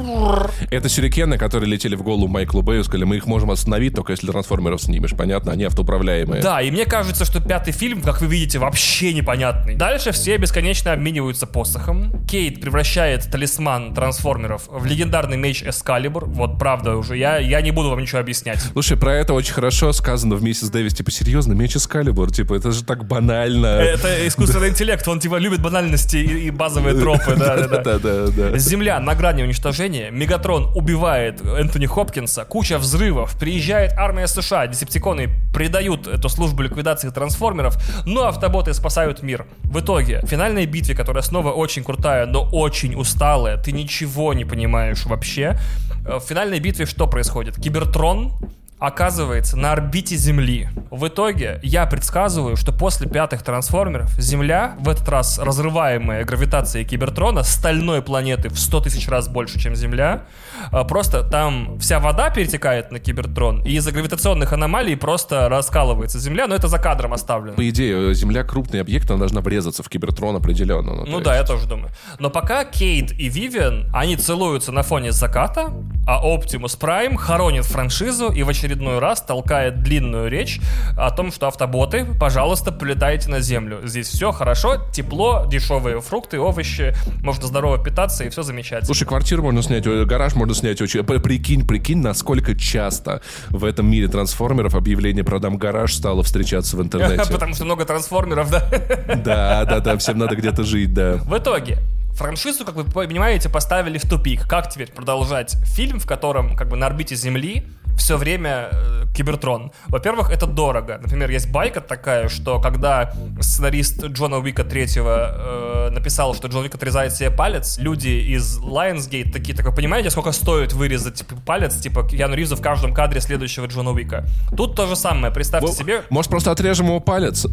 Это сюрикены, которые летели в голову Майклу Бэю, сказали, мы их можем остановить, только если трансформеров снимешь. Понятно, они автоуправляемые. Да, и мне кажется, что пятый фильм, как вы видите, вообще непонятный. Дальше все бесконечно обмениваются посохом. Кейт превращает талисман трансформеров в легендарный меч Эскалибур. Вот правда уже, я, я не буду вам ничего объяснять. Слушай, про это очень хорошо сказано в «Миссис Дэвис». Типа, серьезно, меч Эскалибур? Типа, это же так банально. Это искусственный интеллект, он типа любит банальности и, и базовые тропы, да, да, да. Да-да-да. Земля на грани уничтожения, Мегатрон убивает Энтони Хопкинса, куча взрывов, приезжает армия США, десептиконы предают эту службу ликвидации трансформеров, но автоботы спасают мир. В итоге, в финальной битве, которая снова очень крутая, но очень усталая, ты ничего не понимаешь вообще, э, в финальной битве что происходит? Кибертрон оказывается на орбите Земли. В итоге я предсказываю, что после пятых трансформеров Земля, в этот раз разрываемая гравитацией Кибертрона, стальной планеты в 100 тысяч раз больше, чем Земля, а, просто там вся вода перетекает на Кибертрон, и из-за гравитационных аномалий просто раскалывается Земля, но это за кадром оставлено. По идее, Земля крупный объект, она должна врезаться в Кибертрон определенно. Ну да, есть- я тоже думаю. Но пока Кейт и Вивиан, они целуются на фоне заката, а Оптимус Прайм хоронит франшизу и в очередной раз толкает длинную речь о том, что автоботы, пожалуйста, прилетайте на Землю. Здесь все хорошо, тепло, дешевые фрукты, овощи, можно здорово питаться и все замечательно. Слушай, квартиру можно снять, э, гараж можно снять очень... Прикинь, прикинь, насколько часто в этом мире трансформеров объявление «продам гараж» стало встречаться в интернете. Потому что много трансформеров, да? Да, да, да, всем надо где-то жить, да. В итоге, франшизу, как вы понимаете, поставили в тупик. Как теперь продолжать фильм, в котором как бы на орбите Земли все время э, Кибертрон. Во-первых, это дорого. Например, есть байка такая, что когда сценарист Джона Уика третьего э, написал, что Джон Уик отрезает себе палец, люди из Lionsgate такие, так вы понимаете, сколько стоит вырезать типа, палец, типа Киану Ривзу в каждом кадре следующего Джона Уика? Тут то же самое. Представьте себе, Может, просто отрежем его палец?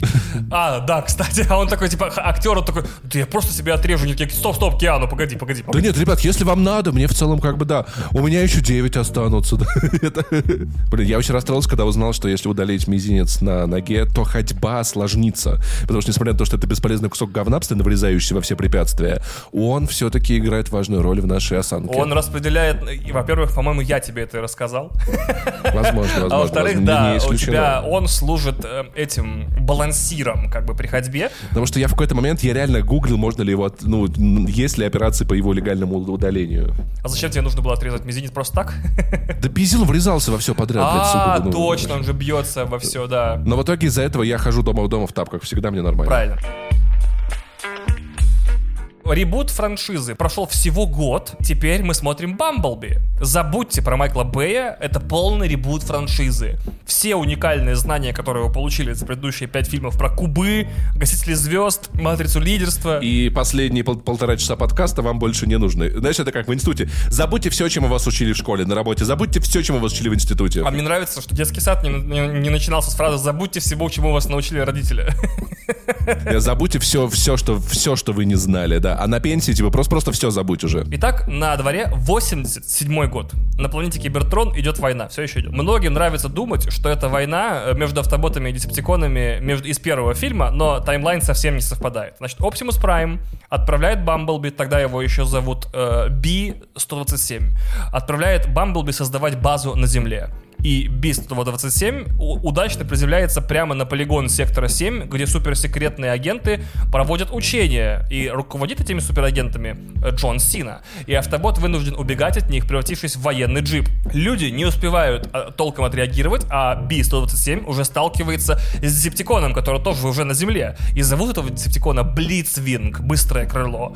а, да, кстати, а он такой, типа, х- актер, он такой, да я просто себе отрежу, такие, стоп, стоп, Киану, погоди, погоди, Да погоди. нет, ребят, если вам надо, мне в целом как бы да. У меня еще 9 останутся. да. Это- Блин, я очень расстроился, когда узнал, что если удалить мизинец на ноге, то ходьба осложнится. Потому что, несмотря на то, что это бесполезный кусок говна, постоянно врезающийся во все препятствия, он все-таки играет важную роль в нашей осанке. Он распределяет, и, во-первых, по-моему, я тебе это и рассказал. Возможно, возможно. А во-вторых, да, у тебя он служит э, этим балансиром, как бы, при ходьбе. Потому что я в какой-то момент, я реально гуглил, можно ли его, ну, есть ли операции по его легальному удалению. А зачем тебе нужно было отрезать мизинец просто так? Да пизил врезался во все подряд. блядь, А, сука, ну, точно, он же бьется во все, да. Но в итоге из-за этого я хожу дома в дома в тапках. Всегда мне нормально. Правильно. Ребут франшизы прошел всего год. Теперь мы смотрим Бамблби. Забудьте про Майкла Бэя, это полный ребут франшизы. Все уникальные знания, которые вы получили за предыдущие пять фильмов про кубы, гасители звезд, матрицу лидерства. И последние пол- полтора часа подкаста вам больше не нужны. Знаешь, это как в институте. Забудьте все, чему вас учили в школе, на работе. Забудьте все, чему вас учили в институте. А мне нравится, что детский сад не, не- не начинался с фразы «забудьте всего, чему вас научили родители». Забудьте все, все, что, все, что вы не знали, да. А на пенсии, типа, просто, просто все забудь уже. Итак, на дворе 87 год. На планете Кибертрон идет война, все еще идет. Многим нравится думать, что это война э, между автоботами и десептиконами между, из первого фильма, но таймлайн совсем не совпадает. Значит, Оптимус Прайм отправляет Бамблби, тогда его еще зовут э, B-127, отправляет Бамблби создавать базу на Земле и Би-127 удачно приземляется прямо на полигон сектора 7, где суперсекретные агенты проводят учения, и руководит этими суперагентами Джон Сина. И автобот вынужден убегать от них, превратившись в военный джип. Люди не успевают а, толком отреагировать, а Би-127 уже сталкивается с Десептиконом, который тоже уже на земле. И зовут этого Десептикона Блицвинг, быстрое крыло.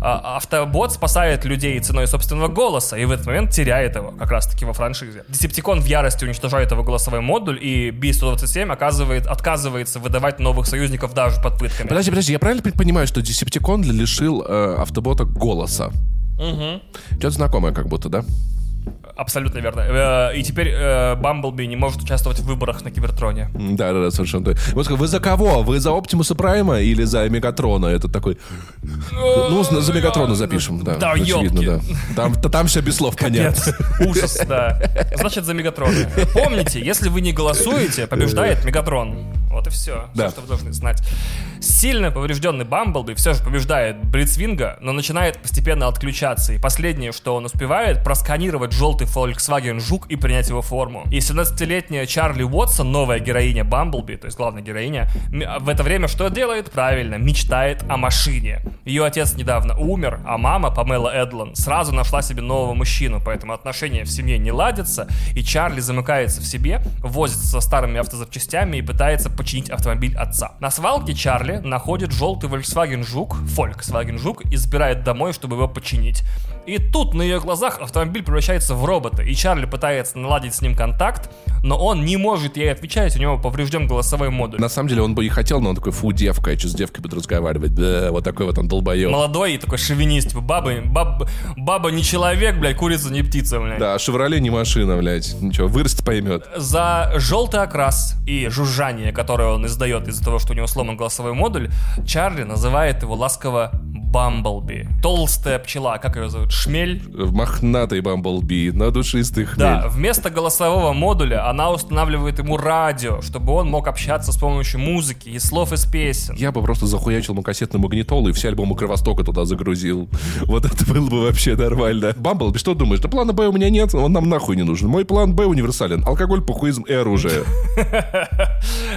А, автобот спасает людей ценой собственного голоса, и в этот момент теряет его, как раз таки во франшизе. Десептикон в ярости ярости уничтожает его голосовой модуль, и B-127 оказывает, отказывается выдавать новых союзников даже под пытками. Подожди, подожди, я правильно понимаю, что Decepticon лишил э, автобота голоса? Угу. Что-то знакомое как будто, да? Абсолютно верно. Э, и теперь э, Бамблби не может участвовать в выборах на Кибертроне. Да, да, да, совершенно. Вот вы за кого? Вы за Оптимуса Прайма или за Мегатрона? Это такой... Ну, за Мегатрона запишем, да. Да, очевидно, да. Там, там все без слов понятно. Ужас, да. Значит, за Мегатрона. Помните, если вы не голосуете, побеждает Мегатрон. Вот и все. Да. Все, что вы должны знать. Сильно поврежденный Бамблби все же побеждает Блицвинга, но начинает постепенно отключаться. И последнее, что он успевает, просканировать желтый Volkswagen Жук и принять его форму. И 17-летняя Чарли Уотсон, новая героиня Бамблби, то есть главная героиня, в это время что делает? Правильно, мечтает о машине. Ее отец недавно умер, а мама, Памела Эдлан, сразу нашла себе нового мужчину, поэтому отношения в семье не ладятся, и Чарли замыкается в себе, возится со старыми автозапчастями и пытается починить автомобиль отца. На свалке Чарли находит желтый Volkswagen Жук, Volkswagen Жук, и забирает домой, чтобы его починить. И тут на ее глазах автомобиль превращается в робота, и Чарли пытается наладить с ним контакт, но он не может ей отвечать, у него поврежден голосовой модуль. На самом деле он бы и хотел, но он такой, фу, девка, я что с девкой буду разговаривать, да, вот такой вот он долбоеб. Молодой и такой шовинист, типа, баба, баб, баба не человек, блядь, курица не птица, блядь. Да, Шевроле не машина, блядь, ничего, вырастет поймет. За желтый окрас и жужжание, которое он издает из-за того, что у него сломан голосовой модуль, Чарли называет его ласково Бамблби. Толстая пчела, как ее зовут? Шмель? Мохнатый Бамблби, на душистый хмель. Да, вместо голосового модуля она устанавливает ему радио, чтобы он мог общаться с помощью музыки и слов из песен. Я бы просто захуячил ему кассетный магнитол и все альбомы Кровостока туда загрузил. Вот это было бы вообще нормально. Бамблби, что думаешь? Да плана Б у меня нет, он нам нахуй не нужен. Мой план Б универсален. Алкоголь, похуизм и оружие.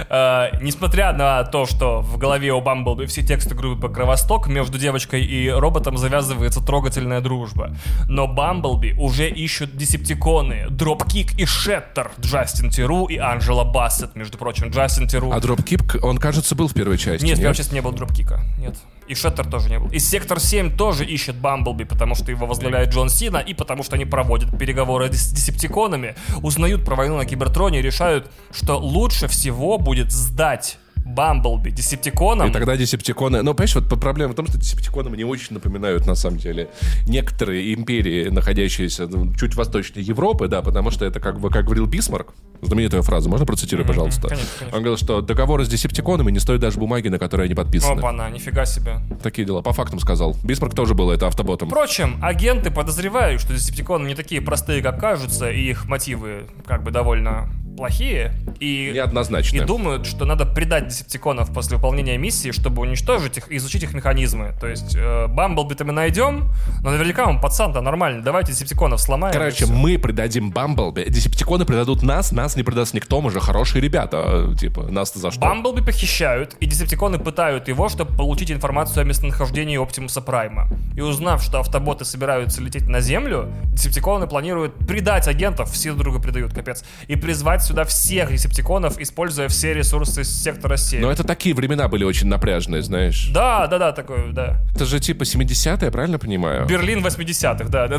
А, несмотря на то, что в голове у Бамблби все тексты группы Кровосток, между девочкой и роботом завязывается трогательная дружба. Но Бамблби уже ищут десептиконы, Дропкик и Шаттер, Джастин Тиру и Анджела Бассет, между прочим, Джастин Тиру. А Дропкик, он, кажется, был в первой части. Нет, в первой части не было Дропкика, нет. И Шаттер тоже не был. И Сектор 7 тоже ищет Бамблби, потому что его возглавляет Джон Сина, и потому что они проводят переговоры с десептиконами, узнают про войну на Кибертроне и решают, что лучше всего будет сдать Бамблби десептиконам. И тогда Десептиконы... Ну, понимаешь, вот проблема в том, что Десептиконы мне очень напоминают, на самом деле, некоторые империи, находящиеся ну, чуть восточнее Европы, да, потому что это, как бы, как говорил Бисмарк, знаменитая фраза, можно процитировать, mm-hmm, пожалуйста? Конечно, конечно. Он говорил, что договоры с Десептиконами не стоят даже бумаги, на которой они подписаны. Опа-на, нифига себе. Такие дела, по фактам сказал. Бисмарк тоже был это автоботом. Впрочем, агенты подозревают, что Десептиконы не такие простые, как кажутся, и их мотивы как бы довольно плохие и, Неоднозначно. и думают, что надо предать десептиконов после выполнения миссии, чтобы уничтожить их и изучить их механизмы. То есть э, Бамблби-то мы найдем, но наверняка он пацан-то нормальный, давайте десептиконов сломаем. Короче, мы предадим Бамблби, десептиконы предадут нас, нас не предаст никто, мы же хорошие ребята, типа, нас-то за что? Бамблби похищают, и десептиконы пытают его, чтобы получить информацию о местонахождении Оптимуса Прайма. И узнав, что автоботы собираются лететь на Землю, десептиконы планируют предать агентов, все друг друга предают, капец, и призвать сюда всех десептиконов, используя все ресурсы сектора 7. Но это такие времена были очень напряжные, знаешь. Да, да, да, такое, да. Это же типа 70-е, я правильно понимаю? Берлин 80-х, да, да.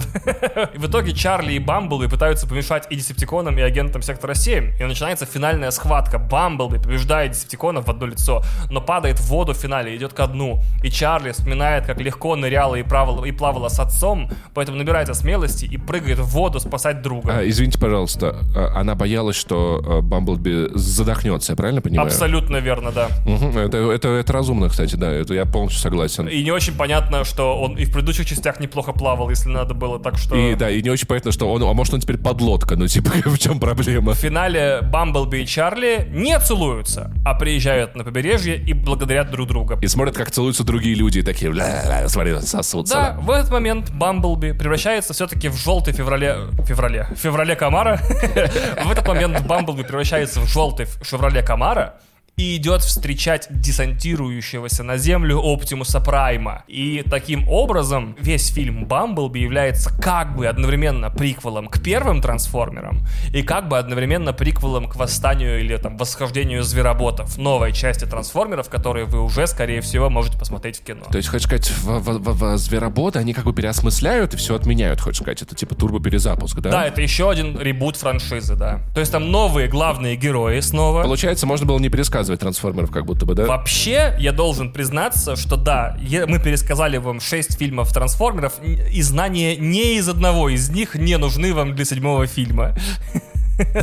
И в итоге Чарли и Бамблби пытаются помешать и десептиконам, и агентам сектора 7. И начинается финальная схватка. Бамблби побеждает десептиконов в одно лицо, но падает в воду в финале, идет ко дну. И Чарли вспоминает, как легко ныряла и, правила, и плавала с отцом, поэтому набирается смелости и прыгает в воду спасать друга. А, извините, пожалуйста, а, она боялась, что что э, Бамблби задохнется, я правильно понимаю? Абсолютно верно, да. Угу, это, это, это разумно, кстати, да, это я полностью согласен. И не очень понятно, что он и в предыдущих частях неплохо плавал, если надо было, так что... И да, и не очень понятно, что он, а может он теперь подлодка, ну типа в чем проблема? В финале Бамблби и Чарли не целуются, а приезжают на побережье и благодарят друг друга. И смотрят, как целуются другие люди, и такие, ля-ля-ля, смотри, сосутся. Да, в этот момент Бамблби превращается все-таки в желтый феврале... Феврале? Феврале Камара. В этот момент Бамблби превращается в желтый Шевроле Камара, и идет встречать десантирующегося на Землю Оптимуса Прайма. И таким образом весь фильм Бамблби является как бы одновременно приквелом к первым трансформерам и как бы одновременно приквелом к восстанию или там восхождению звероботов, новой части трансформеров, которые вы уже, скорее всего, можете посмотреть в кино. То есть, хочешь сказать, в, в, в, в звероботы они как бы переосмысляют и все отменяют, хочешь сказать, это типа турбо-перезапуск, да? Да, это еще один ребут франшизы, да. То есть там новые главные герои снова. Получается, можно было не пересказывать трансформеров, как будто бы, да? Вообще, я должен признаться, что да, мы пересказали вам 6 фильмов трансформеров, и знания не из одного из них не нужны вам для седьмого фильма.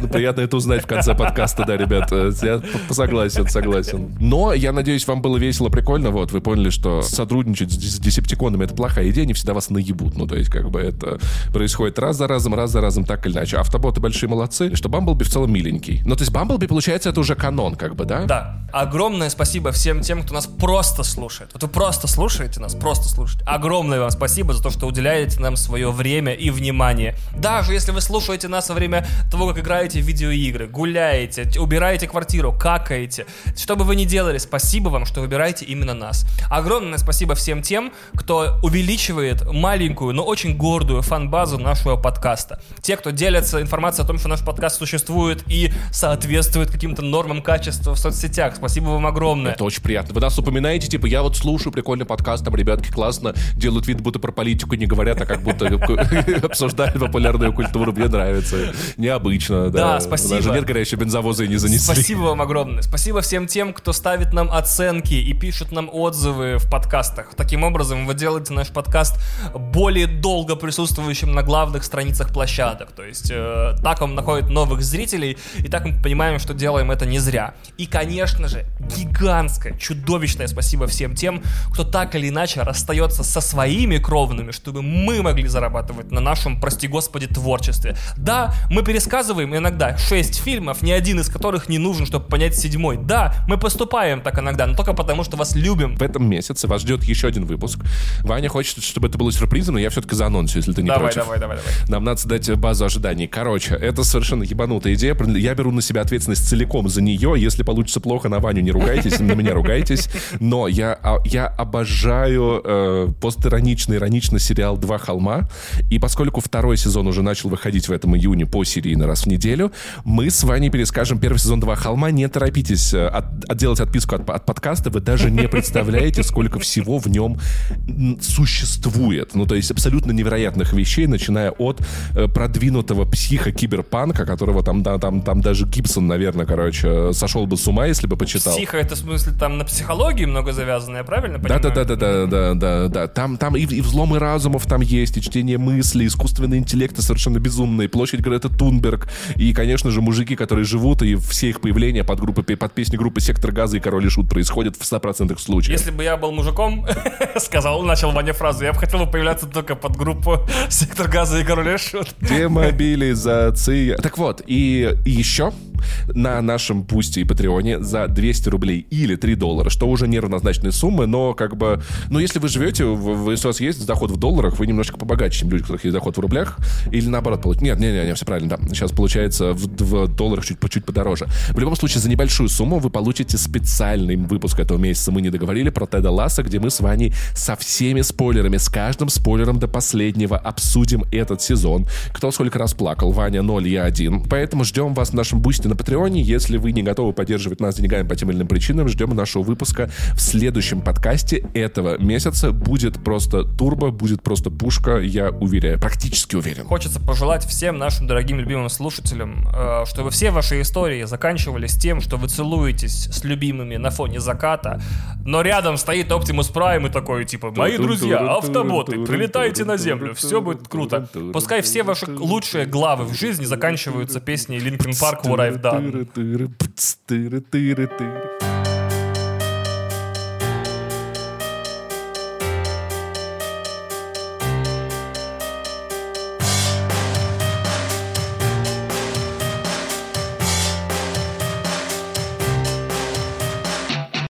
Ну, приятно это узнать в конце подкаста, да, ребят. Э, я согласен, согласен. Но, я надеюсь, вам было весело, прикольно. Вот, вы поняли, что сотрудничать с десептиконами — это плохая идея, они всегда вас наебут. Ну, то есть, как бы это происходит раз за разом, раз за разом, так или иначе. Автоботы большие молодцы, что Бамблби в целом миленький. Ну, то есть, Бамблби, получается, это уже канон, как бы, да? Да. Огромное спасибо всем тем, кто нас просто слушает. Вот вы просто слушаете нас, просто слушаете. Огромное вам спасибо за то, что уделяете нам свое время и внимание. Даже если вы слушаете нас во время того, как играете в видеоигры, гуляете, убираете квартиру, какаете. Что бы вы ни делали, спасибо вам, что выбираете именно нас. Огромное спасибо всем тем, кто увеличивает маленькую, но очень гордую фан-базу нашего подкаста. Те, кто делятся информацией о том, что наш подкаст существует и соответствует каким-то нормам качества в соцсетях. Спасибо вам огромное. Это очень приятно. Вы нас упоминаете, типа, я вот слушаю прикольный подкаст, там ребятки классно делают вид, будто про политику не говорят, а как будто обсуждают популярную культуру. Мне нравится. Необычно отлично, да. Да, спасибо. Даже нет горячей бензовоза и не занесли. Спасибо вам огромное. Спасибо всем тем, кто ставит нам оценки и пишет нам отзывы в подкастах. Таким образом, вы делаете наш подкаст более долго присутствующим на главных страницах площадок. То есть э, так он находит новых зрителей, и так мы понимаем, что делаем это не зря. И, конечно же, гигантское, чудовищное спасибо всем тем, кто так или иначе расстается со своими кровными, чтобы мы могли зарабатывать на нашем, прости господи, творчестве. Да, мы пересказываем показываем иногда 6 фильмов, ни один из которых не нужен, чтобы понять седьмой. Да, мы поступаем так иногда, но только потому, что вас любим. В этом месяце вас ждет еще один выпуск. Ваня хочет, чтобы это было сюрпризом, но я все-таки за анонс, если ты не давай, против. Давай, давай, давай. Нам надо дать базу ожиданий. Короче, это совершенно ебанутая идея. Я беру на себя ответственность целиком за нее. Если получится плохо, на Ваню не ругайтесь, на меня ругайтесь. Но я, а, я обожаю э, постироничный, ироничный сериал «Два холма». И поскольку второй сезон уже начал выходить в этом июне по серийно раз в неделю. Мы с вами перескажем первый сезон «Два холма». Не торопитесь э, от, отделать отписку от, от подкаста. Вы даже не представляете, сколько всего в нем существует. Ну, то есть абсолютно невероятных вещей, начиная от э, продвинутого психа-киберпанка, которого там, да, там, там даже Гибсон, наверное, короче, сошел бы с ума, если бы почитал. Психа — это в смысле там на психологии много завязано, я правильно понимаю? Да-да-да-да-да-да-да. Там, там и, и взломы разумов там есть, и чтение мыслей, искусственный интеллект совершенно безумный, площадь Грета Тунберг, и, конечно же, мужики, которые живут, и все их появления под, группы, под песни группы «Сектор газа» и «Король и Шут» происходят в 100% случаев. Если бы я был мужиком, сказал, начал Ваня фразу, я бы хотел появляться только под группу «Сектор газа» и «Король и Шут». Демобилизация. Так вот, и, и еще на нашем Пусте и Патреоне за 200 рублей или 3 доллара, что уже неравнозначные суммы, но как бы, ну, если вы живете, в, если у вас есть доход в долларах, вы немножко побогаче, чем люди, у которых есть доход в рублях, или наоборот, получить. Нет, нет, нет, нет, все правильно, да. Сейчас получается в, в долларах чуть, чуть подороже. В любом случае, за небольшую сумму вы получите специальный выпуск этого месяца. Мы не договорили про Теда Ласса, где мы с вами со всеми спойлерами, с каждым спойлером до последнего обсудим этот сезон. Кто сколько раз плакал, Ваня 0, я 1. Поэтому ждем вас в нашем бусте на Патреоне. Если вы не готовы поддерживать нас деньгами по тем или иным причинам, ждем нашего выпуска в следующем подкасте этого месяца. Будет просто турбо, будет просто пушка, я уверяю, практически уверен. Хочется пожелать всем нашим дорогим любимым слушателям, э, чтобы все ваши истории заканчивались тем, что вы целуетесь с любимыми на фоне заката, но рядом стоит Optimus Prime и такой, типа, мои друзья, автоботы, прилетайте на землю, все будет круто. Пускай все ваши лучшие главы в жизни заканчиваются песней Linkin Park What I've done.